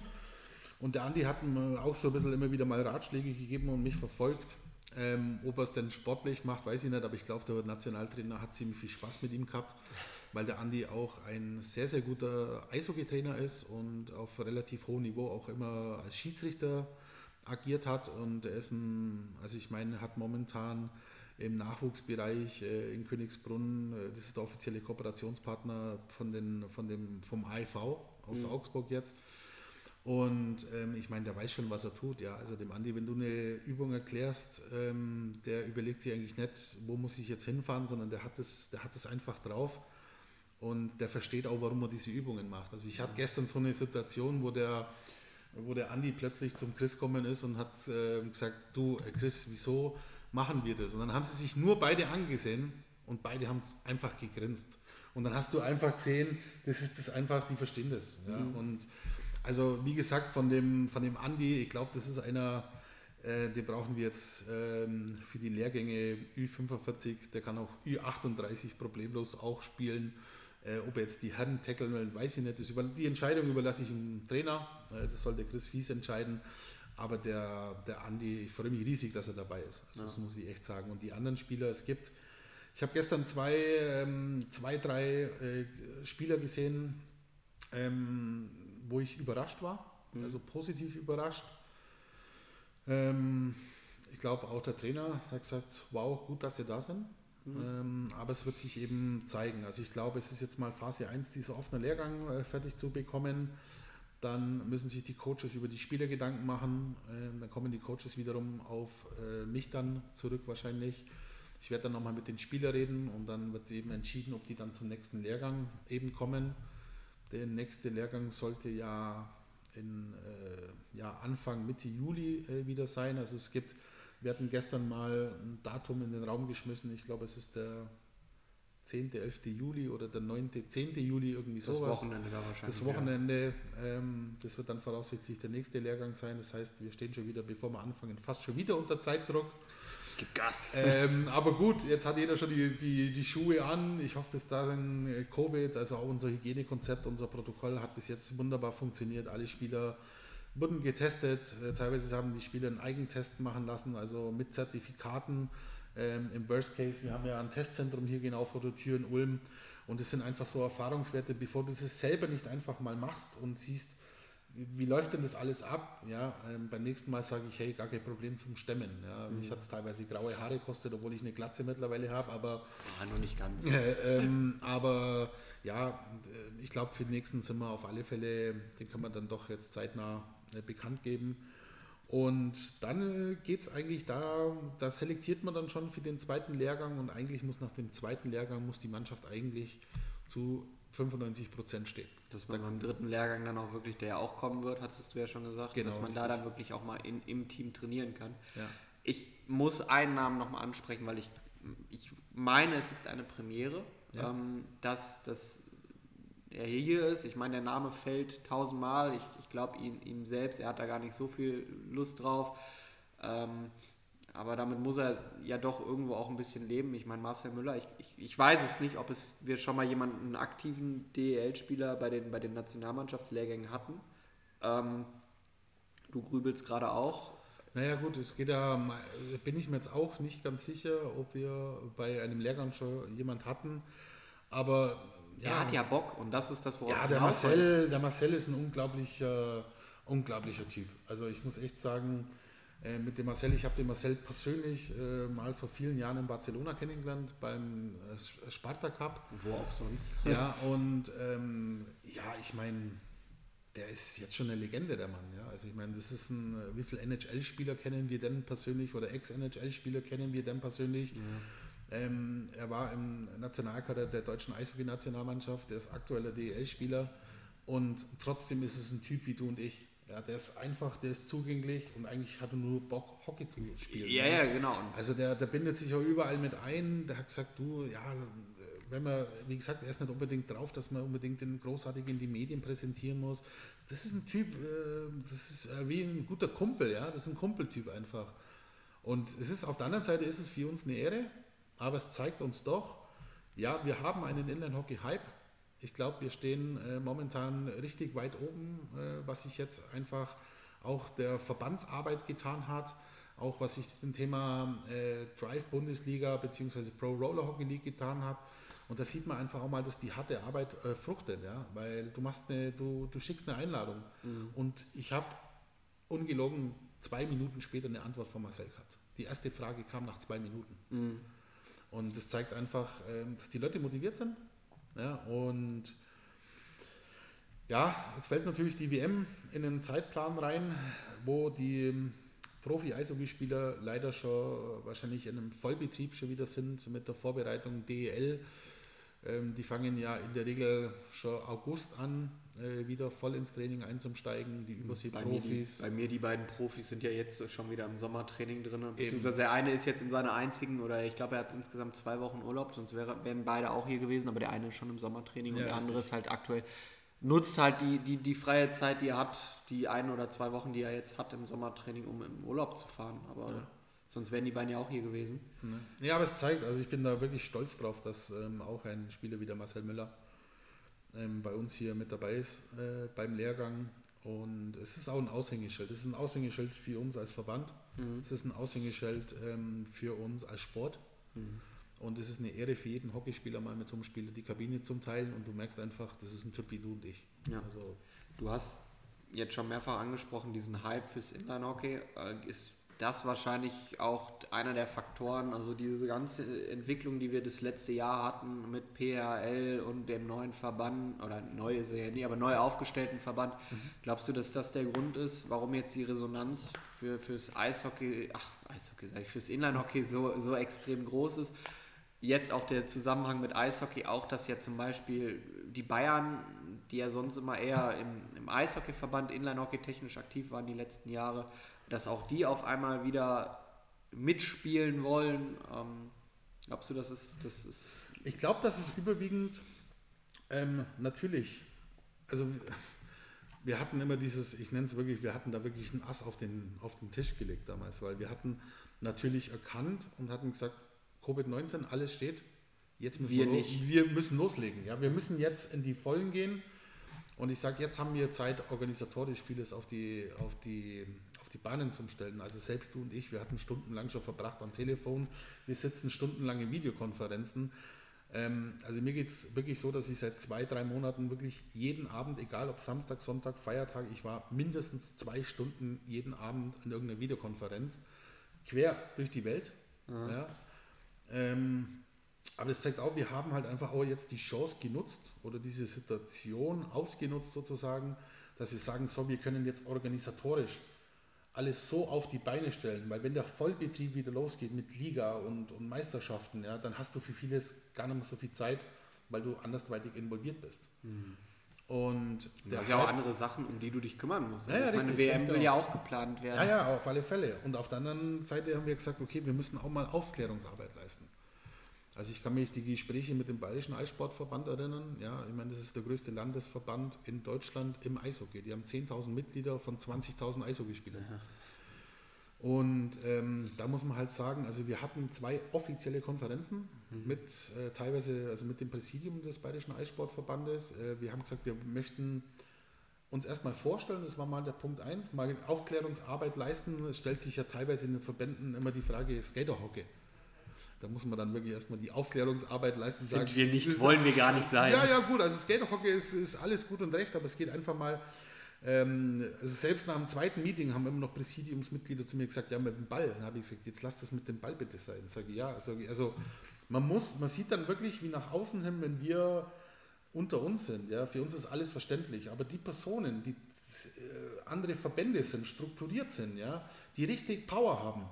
Und der Andi hat mir auch so ein bisschen immer wieder mal Ratschläge gegeben und mich verfolgt. Ähm, ob er es denn sportlich macht, weiß ich nicht, aber ich glaube, der Nationaltrainer hat ziemlich viel Spaß mit ihm gehabt, weil der Andi auch ein sehr, sehr guter Eishockeytrainer ist und auf relativ hohem Niveau auch immer als Schiedsrichter agiert hat und er ist ein, also ich meine, hat momentan im Nachwuchsbereich äh, in Königsbrunn, äh, das ist der offizielle Kooperationspartner von den, von dem, vom AIV aus mhm. Augsburg jetzt. Und ähm, ich meine, der weiß schon, was er tut. Ja, also dem Andi, wenn du eine Übung erklärst, ähm, der überlegt sich eigentlich nicht, wo muss ich jetzt hinfahren, sondern der hat es, der hat es einfach drauf und der versteht auch, warum er diese Übungen macht. Also ich hatte gestern so eine Situation, wo der wo der Andi plötzlich zum Chris gekommen ist und hat äh, gesagt, du äh, Chris, wieso machen wir das? Und dann haben sie sich nur beide angesehen und beide haben einfach gegrinst. Und dann hast du einfach gesehen, das ist das einfach, die verstehen das. Ja? Mhm. Und also wie gesagt, von dem, von dem Andi, ich glaube, das ist einer, Äh, den brauchen wir jetzt ähm, für die Lehrgänge Ü45, der kann auch Ü38 problemlos auch spielen. Äh, ob er jetzt die Herren tackeln weiß ich nicht. Das über, die Entscheidung überlasse ich dem Trainer. Äh, das soll der Chris Fies entscheiden. Aber der, der Andi, ich freue mich riesig, dass er dabei ist. Also ja. Das muss ich echt sagen. Und die anderen Spieler, es gibt, ich habe gestern zwei, ähm, zwei drei äh, Spieler gesehen, ähm, wo ich überrascht war, mhm. also positiv überrascht. Ähm, ich glaube, auch der Trainer hat gesagt, wow, gut, dass Sie da sind. Mhm. Ähm, aber es wird sich eben zeigen. Also ich glaube, es ist jetzt mal Phase 1, dieser offene Lehrgang äh, fertig zu bekommen. Dann müssen sich die Coaches über die Spieler Gedanken machen. Äh, dann kommen die Coaches wiederum auf äh, mich dann zurück wahrscheinlich. Ich werde dann nochmal mit den Spielern reden und dann wird eben entschieden, ob die dann zum nächsten Lehrgang eben kommen. Der nächste Lehrgang sollte ja in äh, ja, Anfang, Mitte Juli wieder sein. Also es gibt, wir hatten gestern mal ein Datum in den Raum geschmissen. Ich glaube, es ist der 10., 11. Juli oder der 9., 10. Juli, irgendwie das sowas. Wochenende da wahrscheinlich. Das Wochenende, ja. ähm, das wird dann voraussichtlich der nächste Lehrgang sein. Das heißt, wir stehen schon wieder, bevor wir anfangen, fast schon wieder unter Zeitdruck. Gib Gas. Ähm, <laughs> aber gut, jetzt hat jeder schon die, die, die Schuhe an. Ich hoffe, bis dahin äh, Covid, also auch unser Hygienekonzept, unser Protokoll hat bis jetzt wunderbar funktioniert. Alle Spieler wurden getestet. Äh, teilweise haben die Spieler einen Eigentest machen lassen, also mit Zertifikaten. Ähm, Im Worst Case, wir haben ja ein Testzentrum hier genau vor der Tür in Ulm. Und es sind einfach so Erfahrungswerte, bevor du das selber nicht einfach mal machst und siehst, wie läuft denn das alles ab? Ja, ähm, beim nächsten Mal sage ich, hey, gar kein Problem zum Stemmen. Ja, mhm. Mich hat es teilweise graue Haare gekostet, obwohl ich eine Glatze mittlerweile habe, aber. Ja, nur nicht ganz. Äh, <laughs> ähm, aber ja, ich glaube, für den nächsten sind wir auf alle Fälle, den können wir dann doch jetzt zeitnah bekannt geben. Und dann äh, geht es eigentlich da, da selektiert man dann schon für den zweiten Lehrgang und eigentlich muss nach dem zweiten Lehrgang muss die Mannschaft eigentlich zu 95 Prozent stehen. Dass man beim dritten Lehrgang dann auch wirklich, der ja auch kommen wird, hattest du ja schon gesagt, genau, dass man richtig. da dann wirklich auch mal in, im Team trainieren kann. Ja. Ich muss einen Namen nochmal ansprechen, weil ich, ich meine, es ist eine Premiere, ja. ähm, dass, dass er hier ist. Ich meine, der Name fällt tausendmal. Ich, ich glaube ihm, selbst, er hat da gar nicht so viel Lust drauf. Ähm, aber damit muss er ja doch irgendwo auch ein bisschen leben. Ich meine, Marcel Müller, ich, ich, ich weiß es nicht, ob es wir schon mal jemanden, einen aktiven DEL-Spieler bei den, bei den Nationalmannschaftslehrgängen hatten. Ähm, du grübelst gerade auch. Naja gut, es geht ja, bin ich mir jetzt auch nicht ganz sicher, ob wir bei einem Lehrgang schon jemand hatten. Aber ja. Er hat ja Bock und das ist das, worauf Ja, der Marcel, der Marcel ist ein unglaublicher, unglaublicher Typ. Also ich muss echt sagen, äh, mit dem Marcel. Ich habe den Marcel persönlich äh, mal vor vielen Jahren in Barcelona kennengelernt beim äh, Sparta Cup. Wo auch sonst. Ja, und ähm, ja, ich meine, der ist jetzt schon eine Legende, der Mann. Ja? Also ich meine, das ist ein, wie viele NHL-Spieler kennen wir denn persönlich oder Ex-NHL-Spieler kennen wir denn persönlich? Ja. Ähm, er war im Nationalkader der deutschen Eishockey-Nationalmannschaft, der ist aktueller DEL-Spieler und trotzdem ist es ein Typ wie du und ich. Ja, der ist einfach, der ist zugänglich und eigentlich hat er nur Bock, Hockey zu spielen. Ja, ja, genau. Also der, der bindet sich auch überall mit ein. Der hat gesagt, du, ja, wenn man, wie gesagt, er ist nicht unbedingt drauf, dass man unbedingt den großartig in die Medien präsentieren muss. Das ist ein Typ, äh, das ist äh, wie ein guter Kumpel, ja, das ist ein Kumpeltyp einfach. Und es ist auf der anderen Seite ist es für uns eine Ehre, aber es zeigt uns doch, ja, wir haben einen Inline-Hockey-Hype ich glaube, wir stehen äh, momentan richtig weit oben, äh, was sich jetzt einfach auch der Verbandsarbeit getan hat, auch was sich dem Thema äh, Drive Bundesliga bzw. Pro Roller Hockey League getan hat. Und da sieht man einfach auch mal, dass die harte Arbeit äh, fruchtet, ja? weil du machst eine, du, du schickst eine Einladung mhm. und ich habe ungelogen zwei Minuten später eine Antwort von Marcel gehabt. Die erste Frage kam nach zwei Minuten. Mhm. Und das zeigt einfach, ähm, dass die Leute motiviert sind, ja, und ja, jetzt fällt natürlich die WM in den Zeitplan rein, wo die Profi-Eishockeyspieler leider schon wahrscheinlich in einem Vollbetrieb schon wieder sind mit der Vorbereitung DEL. Ähm, die fangen ja in der Regel schon August an, äh, wieder voll ins Training einzusteigen, die Übersee-Profis. Bei, bei, mir die beiden Profis sind ja jetzt schon wieder im Sommertraining drin, beziehungsweise der eine ist jetzt in seiner einzigen, oder ich glaube, er hat insgesamt zwei Wochen Urlaub, sonst wäre, wären beide auch hier gewesen, aber der eine ist schon im Sommertraining ja, und der andere ist halt aktuell nutzt halt die, die, die freie Zeit, die er hat, die ein oder zwei Wochen, die er jetzt hat im Sommertraining, um im Urlaub zu fahren. Aber ja. sonst wären die beiden ja auch hier gewesen. Ja, aber es zeigt, also ich bin da wirklich stolz drauf, dass ähm, auch ein Spieler wie der Marcel Müller ähm, bei uns hier mit dabei ist äh, beim Lehrgang. Und es ist auch ein Aushängeschild. Es ist ein Aushängeschild für uns als Verband. Mhm. Es ist ein Aushängeschild ähm, für uns als Sport. Mhm. Und es ist eine Ehre für jeden Hockeyspieler, mal mit so einem Spieler die Kabine zum Teilen. Und du merkst einfach, das ist ein Typ wie du und ich. Ja. Also, du hast jetzt schon mehrfach angesprochen, diesen Hype fürs Inline-Hockey. Äh, ist das wahrscheinlich auch einer der Faktoren, also diese ganze Entwicklung, die wir das letzte Jahr hatten mit PRL und dem neuen Verband, oder neu ist er ja nie, aber neu aufgestellten Verband. Mhm. Glaubst du, dass das der Grund ist, warum jetzt die Resonanz für, fürs Eishockey, ach, Eishockey sag ich, fürs Inline-Hockey so, so extrem groß ist? Jetzt auch der Zusammenhang mit Eishockey, auch dass ja zum Beispiel die Bayern, die ja sonst immer eher im, im Eishockey-Verband Inline-Hockey technisch aktiv waren die letzten Jahre, dass auch die auf einmal wieder mitspielen wollen. Ähm, glaubst du, das ist, das ist. Ich glaube, das ist überwiegend ähm, natürlich. Also wir hatten immer dieses, ich nenne es wirklich, wir hatten da wirklich ein Ass auf den, auf den Tisch gelegt damals, weil wir hatten natürlich erkannt und hatten gesagt, Covid-19, alles steht, jetzt müssen wir, wir, nicht. wir müssen loslegen. Ja? Wir müssen jetzt in die Vollen gehen. Und ich sage, jetzt haben wir Zeit, organisatorisch vieles auf die, auf die die Bahnen zum Stellen. Also selbst du und ich, wir hatten stundenlang schon verbracht am Telefon, wir sitzen stundenlang in Videokonferenzen. Ähm, also mir geht es wirklich so, dass ich seit zwei, drei Monaten wirklich jeden Abend, egal ob Samstag, Sonntag, Feiertag, ich war mindestens zwei Stunden jeden Abend in irgendeiner Videokonferenz, quer durch die Welt. Mhm. Ja. Ähm, aber das zeigt auch, wir haben halt einfach auch jetzt die Chance genutzt oder diese Situation ausgenutzt sozusagen, dass wir sagen, so, wir können jetzt organisatorisch alles so auf die Beine stellen, weil wenn der Vollbetrieb wieder losgeht mit Liga und, und Meisterschaften, ja, dann hast du für vieles gar nicht mehr so viel Zeit, weil du andersweitig involviert bist. Mhm. Und du hast ja auch andere Sachen, um die du dich kümmern musst. Ja, ja, meine WM will genau. ja auch geplant werden. Ja, ja, auf alle Fälle. Und auf der anderen Seite haben wir gesagt, okay, wir müssen auch mal Aufklärungsarbeit leisten. Also ich kann mich die Gespräche mit dem Bayerischen Eissportverband erinnern. Ja, ich meine, das ist der größte Landesverband in Deutschland im Eishockey. Die haben 10.000 Mitglieder von 20.000 Eishockeyspielern. Ja. Und ähm, da muss man halt sagen, also wir hatten zwei offizielle Konferenzen mhm. mit äh, teilweise, also mit dem Präsidium des Bayerischen Eissportverbandes. Äh, wir haben gesagt, wir möchten uns erstmal vorstellen, das war mal der Punkt 1, mal Aufklärungsarbeit leisten. Es stellt sich ja teilweise in den Verbänden immer die Frage Skaterhockey. Da muss man dann wirklich erstmal die Aufklärungsarbeit leisten. Sind sagen, wir nicht, ist, wollen wir gar nicht sein. Ja, ja, gut, also Skaterhockey ist, ist alles gut und recht, aber es geht einfach mal, ähm, also selbst nach dem zweiten Meeting haben immer noch Präsidiumsmitglieder zu mir gesagt, ja, mit dem Ball. Dann habe ich gesagt, jetzt lass das mit dem Ball bitte sein. Sage ich, ja, sage ich, also man muss, man sieht dann wirklich, wie nach außen hin, wenn wir unter uns sind, ja, für uns ist alles verständlich, aber die Personen, die äh, andere Verbände sind, strukturiert sind, ja, die richtig Power haben,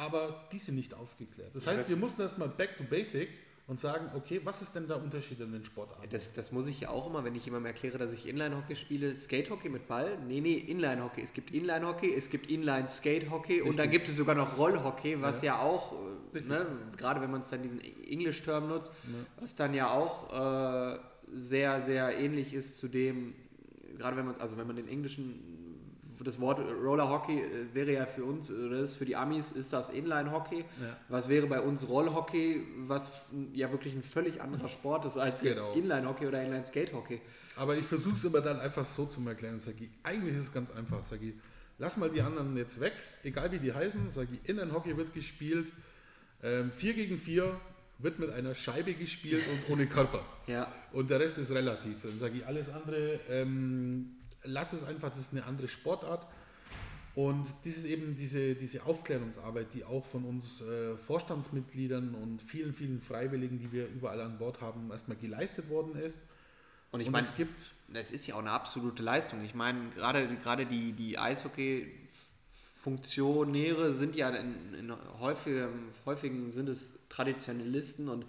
aber die sind nicht aufgeklärt. Das heißt, wir mussten erstmal back to basic und sagen, okay, was ist denn der Unterschied in den Sportarten? Das, das muss ich ja auch immer, wenn ich jemandem erkläre, dass ich Inline-Hockey spiele, Skate-Hockey mit Ball. Nee, nee, Inline-Hockey. Es gibt Inline-Hockey, es gibt Inline-Skate-Hockey und dann gibt es sogar noch Roll-Hockey, was ja, ja auch, äh, ne, gerade wenn man es dann diesen English-Term nutzt, ja. was dann ja auch äh, sehr, sehr ähnlich ist zu dem, gerade wenn man also wenn man den englischen das Wort Roller Hockey äh, wäre ja für uns, oder ist für die Amis, ist das Inline Hockey. Ja. Was wäre bei uns Rollhockey, was ja wirklich ein völlig anderer Sport ist als genau. Inline Hockey oder Inline Skate Hockey. Aber ich versuche es immer dann einfach so zu erklären, Sagi. Eigentlich ist es ganz einfach, Sagi. Lass mal die anderen jetzt weg, egal wie die heißen. Sagi, Inline Hockey wird gespielt. 4 ähm, gegen 4 wird mit einer Scheibe gespielt und ohne Körper. Ja. Und der Rest ist relativ. Dann sage ich, alles andere ähm, lass es einfach, das ist eine andere Sportart. Und das ist eben diese, diese Aufklärungsarbeit, die auch von uns äh, Vorstandsmitgliedern und vielen, vielen Freiwilligen, die wir überall an Bord haben, erstmal geleistet worden ist. Und ich meine, es gibt. Das ist ja auch eine absolute Leistung. Ich meine, gerade, gerade die, die Eishockey-Funktionäre sind ja in, in häufig, häufigen sind es Traditionalisten und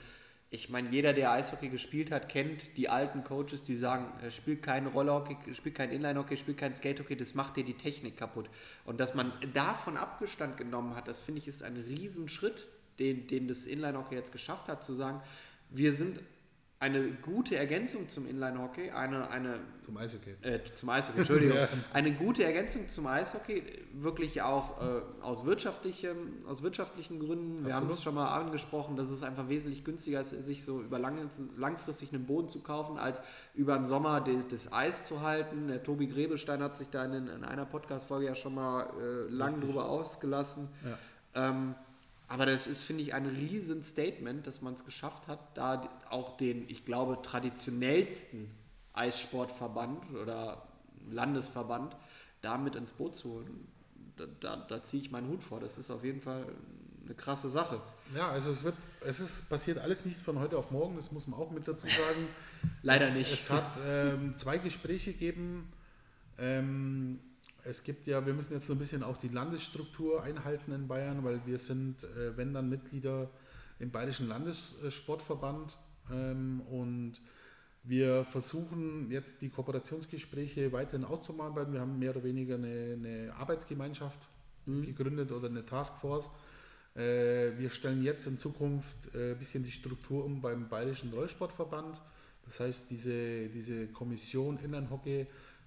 ich meine, jeder, der Eishockey gespielt hat, kennt die alten Coaches, die sagen, spielt kein Rollerhockey, spielt kein Inlinehockey, spielt kein Skatehockey, das macht dir die Technik kaputt. Und dass man davon Abgestand genommen hat, das finde ich ist ein Riesenschritt, den, den das Inlinehockey jetzt geschafft hat, zu sagen, wir sind eine gute Ergänzung zum Inline-Hockey, eine, eine zum Eishockey. Äh, zum Eishockey, Entschuldigung. <laughs> ja. Eine gute Ergänzung zum Eishockey, wirklich auch äh, aus, wirtschaftlichen, aus wirtschaftlichen Gründen. Wir haben es schon mal angesprochen, dass es einfach wesentlich günstiger ist, sich so über lang, langfristig einen Boden zu kaufen, als über den Sommer de, das Eis zu halten. Der Tobi Grebelstein hat sich da in, in einer Podcast-Folge ja schon mal äh, lang Richtig. drüber ausgelassen. Ja. Ähm, aber das ist, finde ich, ein riesen Statement, dass man es geschafft hat, da auch den, ich glaube, traditionellsten Eissportverband oder Landesverband damit ins Boot zu holen. Da, da, da ziehe ich meinen Hut vor. Das ist auf jeden Fall eine krasse Sache. Ja, also es wird, es ist passiert alles nicht von heute auf morgen, das muss man auch mit dazu sagen. <laughs> Leider es, nicht. Es hat ähm, zwei Gespräche gegeben. Ähm, es gibt ja, wir müssen jetzt so ein bisschen auch die Landesstruktur einhalten in Bayern, weil wir sind, äh, wenn dann Mitglieder im Bayerischen Landessportverband ähm, und wir versuchen jetzt die Kooperationsgespräche weiterhin auszuarbeiten. Wir haben mehr oder weniger eine, eine Arbeitsgemeinschaft mhm. gegründet oder eine Taskforce. Äh, wir stellen jetzt in Zukunft ein äh, bisschen die Struktur um beim Bayerischen Rollsportverband. Das heißt, diese, diese Kommission Innenhockey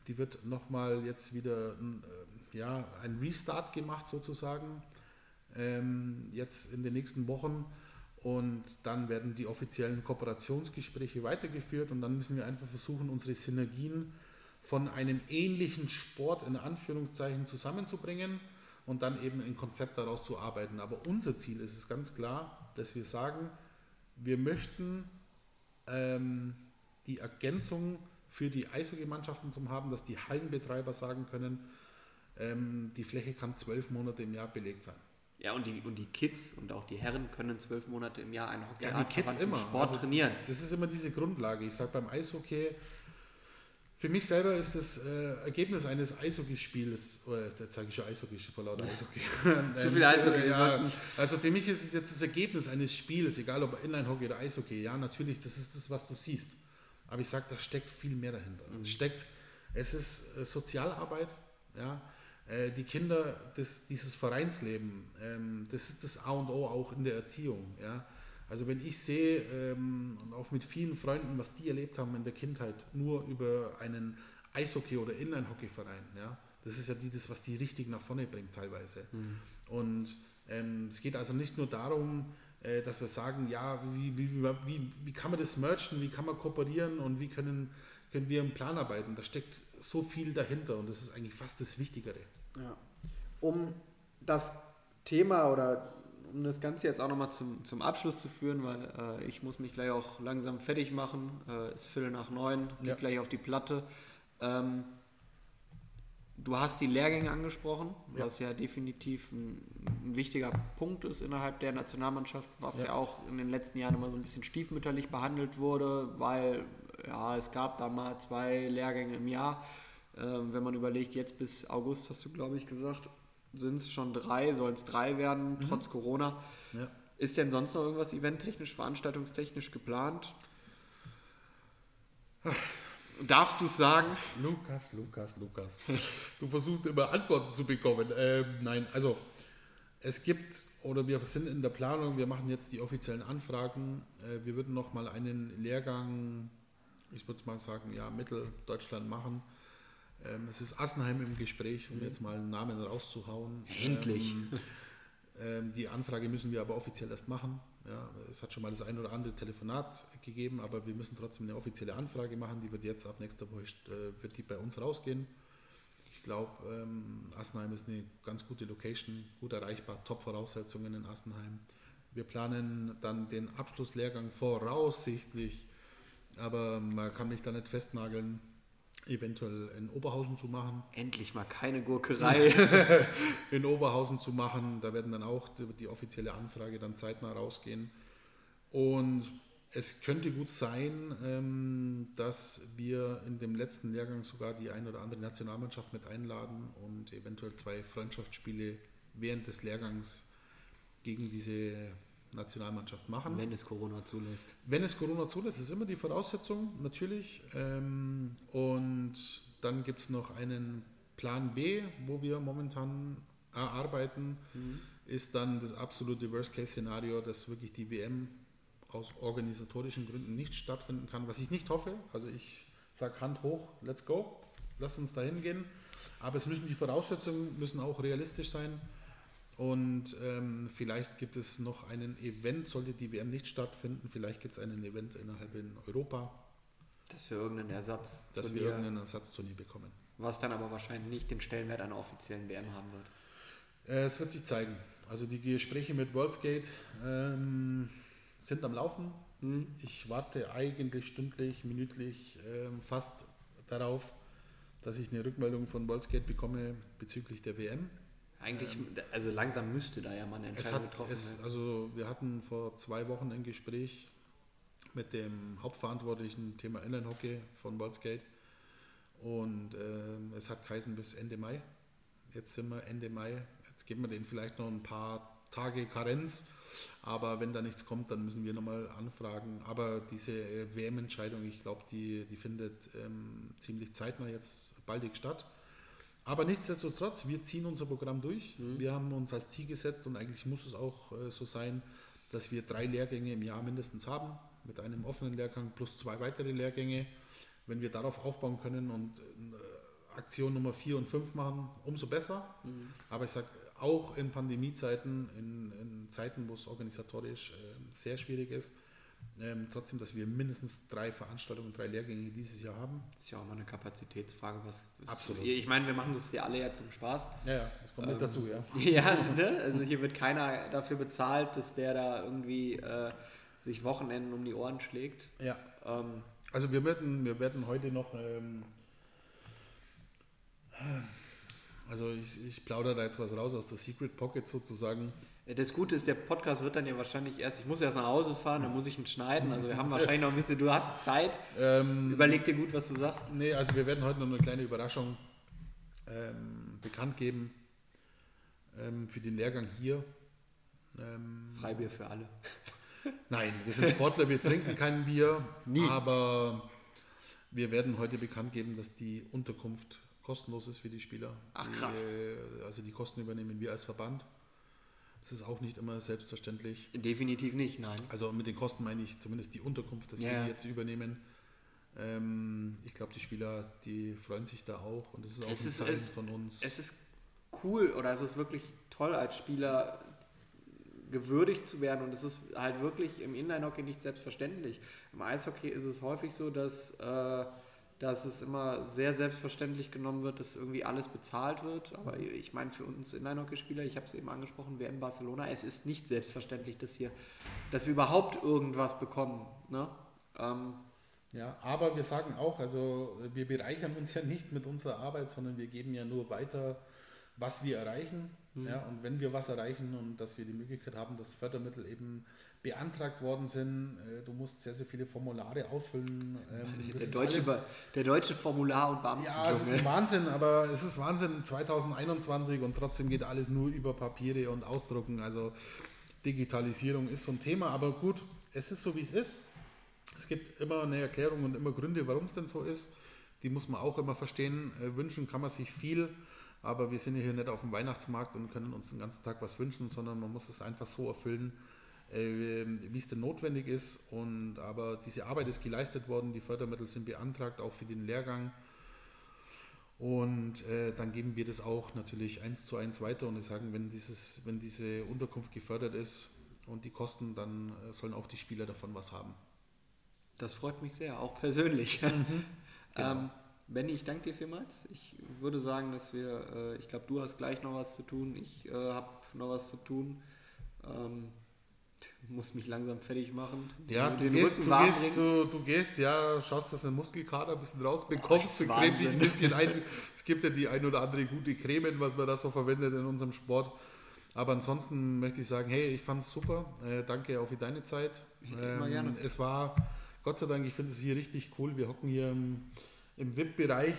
die wird nochmal jetzt wieder äh, ja, ein Restart gemacht sozusagen, ähm, jetzt in den nächsten Wochen. Und dann werden die offiziellen Kooperationsgespräche weitergeführt und dann müssen wir einfach versuchen, unsere Synergien von einem ähnlichen Sport in Anführungszeichen zusammenzubringen und dann eben ein Konzept daraus zu arbeiten. Aber unser Ziel ist es ganz klar, dass wir sagen, wir möchten ähm, die Ergänzung für die Eishockey-Mannschaften zu haben, dass die Hallenbetreiber sagen können, ähm, die Fläche kann zwölf Monate im Jahr belegt sein. Ja, und die, und die Kids und auch die Herren können zwölf Monate im Jahr einen Hockey ja, die Kids immer. Sport also, trainieren. Das ist immer diese Grundlage. Ich sage beim Eishockey, für mich selber ist das äh, Ergebnis eines Eishockeyspiels, oder jetzt sage ich schon Eishockey, vor lauter Eishockey. <laughs> Zu viel Eishockey. ja, also für mich ist es jetzt das Ergebnis eines Spiels, egal ob Inline-Hockey oder Eishockey. Ja, natürlich, das ist das, was du siehst. Aber ich sage, da steckt viel mehr dahinter. Mhm. Es steckt, es ist äh, Sozialarbeit, ja. Äh, die Kinder, das, dieses Vereinsleben, ähm, das ist das A und O auch in der Erziehung, ja. Also wenn ich sehe, ähm, und auch mit vielen Freunden, was die erlebt haben in der Kindheit, nur über einen Eishockey- oder Inline-Hockey-Verein, ja, das ist ja die, das, was die richtig nach vorne bringt teilweise. Mhm. Und ähm, es geht also nicht nur darum, dass wir sagen, ja, wie, wie, wie, wie kann man das merchen, wie kann man kooperieren und wie können, können wir im Plan arbeiten. Da steckt so viel dahinter und das ist eigentlich fast das Wichtigere. Ja. Um das Thema oder um das Ganze jetzt auch nochmal zum, zum Abschluss zu führen, weil äh, ich muss mich gleich auch langsam fertig machen. Äh, ist Viertel nach neun, geht ja. gleich auf die Platte. Ähm, Du hast die Lehrgänge angesprochen, ja. was ja definitiv ein, ein, wichtiger Punkt ist innerhalb der Nationalmannschaft, was ja. ja. auch in den letzten Jahren immer so ein bisschen stiefmütterlich behandelt wurde, weil ja, es gab da mal zwei Lehrgänge im Jahr. Äh, wenn man überlegt, jetzt bis August hast du, glaube ich, gesagt, sind es schon drei, sollen es drei werden, mhm. trotz Corona. Ja. Ist denn sonst noch irgendwas eventtechnisch, veranstaltungstechnisch geplant? Darfst du sagen? Lukas, Lukas, Lukas. <laughs> Du versuchst immer Antworten zu bekommen. Ähm, nein, also es gibt oder wir sind in der Planung, wir machen jetzt die offiziellen Anfragen. Äh, wir würden noch mal einen Lehrgang, ich würde mal sagen, ja, Mitteldeutschland machen. Ähm, es ist Assenheim im Gespräch, um jetzt mal einen Namen rauszuhauen. Endlich. Ähm, <laughs> ähm die Anfrage müssen wir aber offiziell erst machen. Ja, es hat schon mal das ein oder andere Telefonat gegeben, aber wir müssen trotzdem eine offizielle Anfrage machen. Die wird jetzt ab nächster Woche äh, wird die bei uns rausgehen. Ich glaube, ähm, Assenheim ist eine ganz gute Location, gut erreichbar, Top-Voraussetzungen in Assenheim. Wir planen dann den Abschlusslehrgang voraussichtlich, aber man kann mich da nicht festnageln, eventuell in Oberhausen zu machen. Endlich mal keine Gurkerei. <laughs> in Oberhausen zu machen. Da werden dann auch die, die, offizielle Anfrage dann zeitnah rausgehen. Und es könnte gut sein, ähm, dass wir in dem letzten Lehrgang sogar die ein oder andere Nationalmannschaft mit einladen und eventuell zwei Freundschaftsspiele während des Lehrgangs gegen diese Nationalmannschaft machen. Wenn es Corona zulässt. Wenn es Corona zulässt, ist immer die Voraussetzung, natürlich. Ähm, und dann gibt es noch einen Plan B, wo wir momentan erarbeiten, mhm. ist dann das absolute Worst-Case-Szenario, dass wirklich die WM aus organisatorischen Gründen nicht stattfinden kann, was ich nicht hoffe. Also ich sage Hand hoch, let's go, lass uns dahin gehen. Aber es müssen die Voraussetzungen müssen auch realistisch sein. Und ähm, vielleicht gibt es noch einen Event, sollte die WM nicht stattfinden, vielleicht gibt es einen Event innerhalb in Europa. Dass wir irgendeinen Ersatz. Dass wir irgendeinen Ersatzturnier bekommen. Was dann aber wahrscheinlich nicht den Stellenwert einer offiziellen WM haben wird. Äh, es wird sich zeigen. Also die Gespräche mit Worldskate ähm, sind am Laufen. Mhm. Ich warte eigentlich stündlich, minütlich ähm, fast darauf, dass ich eine Rückmeldung von Worldskate bekomme bezüglich der WM. Eigentlich, ähm, also langsam müsste da ja mal eine Entscheidung hat, getroffen werden. Also wir hatten vor zwei Wochen ein Gespräch mit dem Hauptverantwortlichen Thema Inline-Hockey von Worldskate und äh, es hat geheißen bis Ende Mai. Jetzt sind wir Ende Mai. Jetzt geben wir denen vielleicht noch ein paar Tage Karenz. Aber wenn da nichts kommt, dann müssen wir nochmal anfragen. Aber diese äh, WM-Entscheidung, ich glaube, die, die findet ähm, ziemlich zeitnah jetzt baldig statt. Aber nichtsdestotrotz, wir ziehen unser Programm durch. Mhm. Wir haben uns als Ziel gesetzt und eigentlich muss es auch äh, so sein, dass wir drei Lehrgänge im Jahr mindestens haben, mit einem offenen Lehrgang plus zwei weitere Lehrgänge. Wenn wir darauf aufbauen können und äh, Aktion Nummer vier und fünf machen, umso besser. Mhm. Aber ich sage, auch in Pandemiezeiten, in, in Zeiten, wo es organisatorisch äh, sehr schwierig ist, ähm, trotzdem, dass wir mindestens drei Veranstaltungen, drei Lehrgänge dieses Jahr haben. Das ist ja auch mal eine Kapazitätsfrage. Was Absolut. Ich meine, wir machen das ja alle ja zum Spaß. Ja, ja, das kommt ähm, mit dazu, ja. <laughs> ja, ne? also hier wird keiner dafür bezahlt, dass der da irgendwie äh, sich Wochenenden um die Ohren schlägt. Ja. Ähm, also wir werden, wir werden heute noch ähm, also ich, ich plaudere da jetzt was raus aus der Secret Pocket sozusagen. Das Gute ist, der Podcast wird dann ja wahrscheinlich erst, ich muss erst nach Hause fahren, dann muss ich ihn schneiden. Also wir haben wahrscheinlich noch ein bisschen, du hast Zeit. Ähm, Überleg dir gut, was du sagst. Nee, also wir werden heute noch eine kleine Überraschung ähm, bekannt geben ähm, für den Lehrgang hier. Ähm, Freibier für alle. Nein, wir sind Sportler, wir trinken kein Bier. Nie. Aber wir werden heute bekannt geben, dass die Unterkunft kostenlos ist für die Spieler. Ach krass. Die, also die Kosten übernehmen wir als Verband. Das ist auch nicht immer selbstverständlich. Definitiv nicht, nein. Also mit den Kosten meine ich zumindest die Unterkunft, dass ja. wir die jetzt übernehmen. Ähm, ich glaube, die Spieler, die freuen sich da auch und das ist auch es ein ist, Zeichen es, von uns. Es ist cool oder es ist wirklich toll als Spieler gewürdigt zu werden und es ist halt wirklich im Inline-Hockey nicht selbstverständlich. Im Eishockey ist es häufig so, dass äh, dass es immer sehr selbstverständlich genommen wird, dass irgendwie alles bezahlt wird. Aber ich meine, für uns Inline-Hockey-Spieler, ich habe es eben angesprochen, wer in Barcelona, es ist nicht selbstverständlich, dass, hier, dass wir überhaupt irgendwas bekommen. Ne? Ähm, ja, aber wir sagen auch, also wir bereichern uns ja nicht mit unserer Arbeit, sondern wir geben ja nur weiter, was wir erreichen. Mhm. Ja, und wenn wir was erreichen und dass wir die Möglichkeit haben, dass Fördermittel eben beantragt worden sind. Äh, du musst sehr, sehr viele Formulare ausfüllen. Ähm, der, deutsche, alles, der deutsche Formular- und Beamten. Ja, es ist Wahnsinn, aber es ist Wahnsinn 2021 und trotzdem geht alles nur über Papiere und Ausdrucken. Also Digitalisierung ist so ein Thema, aber gut, es ist so, wie es ist. Es gibt immer eine Erklärung und immer Gründe, warum es denn so ist. Die muss man auch immer verstehen. Äh, wünschen kann man sich viel, aber wir sind ja hier nicht auf dem Weihnachtsmarkt und können uns den ganzen Tag was wünschen, sondern man muss es einfach so erfüllen, wie es denn notwendig ist. Und, aber diese Arbeit ist geleistet worden, die Fördermittel sind beantragt, auch für den Lehrgang. Und äh, dann geben wir das auch natürlich eins zu eins weiter und sagen, wenn, dieses, wenn diese Unterkunft gefördert ist und die Kosten, dann äh, sollen auch die Spieler davon was haben. Das freut mich sehr, auch persönlich. Mhm, <laughs> genau. ähm, Benny, ich danke dir vielmals. Ich würde sagen, dass wir, äh, ich glaube, du hast gleich noch was zu tun, ich äh, habe noch was zu tun. Ähm, muss mich langsam fertig machen. Ja, du gehst, du, gehst, du, du, gehst, ja, schaust, dass du einen Muskelkater ein bisschen rausbekommst, oh, creme dich ein bisschen ein. Es gibt ja die ein oder andere gute Cremen, was man da so verwendet in unserem Sport. Aber ansonsten möchte ich sagen, hey, ich fand es super. Äh, danke auch für deine Zeit. Ähm, gerne. Es war, Gott sei Dank, ich finde es hier richtig cool. Wir hocken hier im, im VIP-Bereich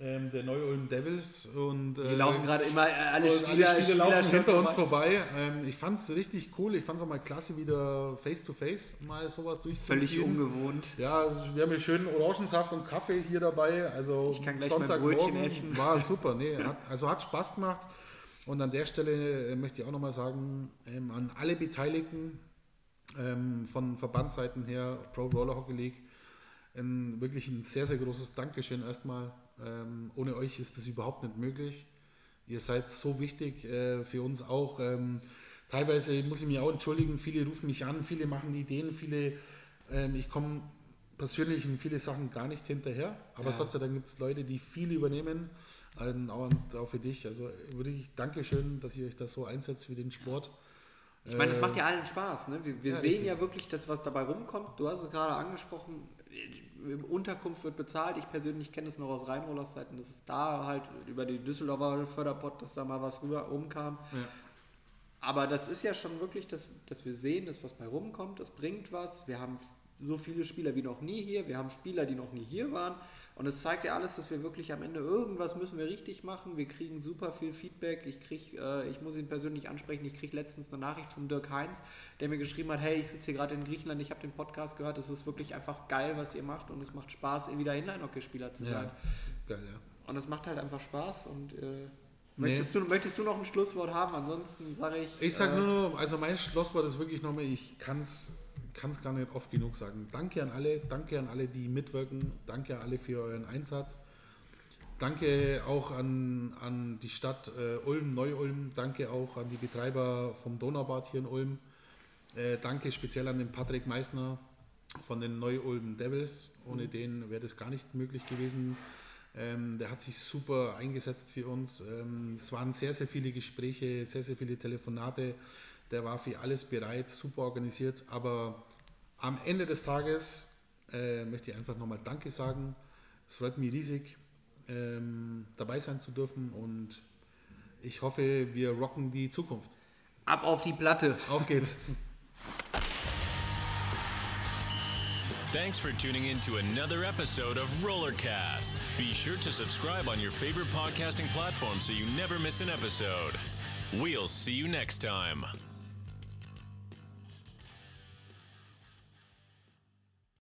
ähm, der Neu-Ulm Devils. Und, äh, laufen gerade immer, äh, alle Spieler, alle Spieler, Spieler laufen hinter uns vorbei. Ähm, ich fand es richtig cool. Ich fand es auch mal klasse, wieder face-to-face -face mal sowas durchzuziehen. Völlig ungewohnt. Ja, also wir haben hier schön Orangensaft und Kaffee hier dabei. Also ich kann gleich Sonntagmorgen essen. <laughs> war super. Nee, hat, also hat Spaß gemacht. Und an der Stelle äh, möchte ich auch nochmal sagen, ähm, an alle Beteiligten, ähm, von Verbandsseiten her, Pro Roller Hockey League. Ein, wirklich ein sehr, sehr großes Dankeschön erstmal. Ähm, ohne euch ist das überhaupt nicht möglich. Ihr seid so wichtig äh, für uns auch. Ähm, teilweise muss ich mich auch entschuldigen, viele rufen mich an, viele machen Ideen, viele, ähm, ich komme persönlich in viele Sachen gar nicht hinterher, aber ja. Gott sei Dank gibt es Leute, die viel übernehmen. Und auch für dich. Also wirklich Dankeschön, dass ihr euch da so einsetzt für den Sport. Ich meine, es macht ja allen Spaß. Ne? Wir, wir ja, sehen richtig. ja wirklich das, was dabei rumkommt. Du hast es gerade angesprochen. Unterkunft wird bezahlt. Ich persönlich kenne es noch aus Rheinrollers Zeiten, dass es da halt über die Düsseldorfer Förderpott, dass da mal was rüber rumkam. Ja. Aber das ist ja schon wirklich, dass, dass wir sehen, dass was bei rumkommt, das bringt was. Wir haben so viele Spieler wie noch nie hier. Wir haben Spieler, die noch nie hier waren. Und es zeigt ja alles, dass wir wirklich am Ende irgendwas müssen wir richtig machen. Wir kriegen super viel Feedback. Ich krieg, äh, ich muss ihn persönlich ansprechen. Ich kriege letztens eine Nachricht von Dirk Heinz, der mir geschrieben hat: Hey, ich sitze hier gerade in Griechenland. Ich habe den Podcast gehört. Es ist wirklich einfach geil, was ihr macht und es macht Spaß, wieder Inline-Hockeyspieler zu sein. Ja, geil, ja. Und es macht halt einfach Spaß und äh, Möchtest, nee. du, möchtest du noch ein Schlusswort haben? Ansonsten sage ich. Ich sage äh, nur also mein Schlusswort ist wirklich nochmal, ich kann es kann es gar nicht oft genug sagen. Danke an alle, danke an alle, die mitwirken, danke an alle für euren Einsatz. Danke auch an, an die Stadt äh, Ulm, Neu-Ulm, danke auch an die Betreiber vom Donaubad hier in Ulm. Äh, danke speziell an den Patrick Meissner von den Neu-Ulm Devils. Ohne mhm. den wäre das gar nicht möglich gewesen. Ähm, der hat sich super eingesetzt für uns. Ähm, es waren sehr, sehr viele Gespräche, sehr, sehr viele Telefonate. Der war für alles bereit, super organisiert. Aber am Ende des Tages äh, möchte ich einfach nochmal Danke sagen. Es freut mich riesig, ähm, dabei sein zu dürfen und ich hoffe, wir rocken die Zukunft. Ab auf die Platte. Auf geht's. <laughs> Thanks for tuning in to another episode of Rollercast. Be sure to subscribe on your favorite podcasting platform so you never miss an episode. We'll see you next time.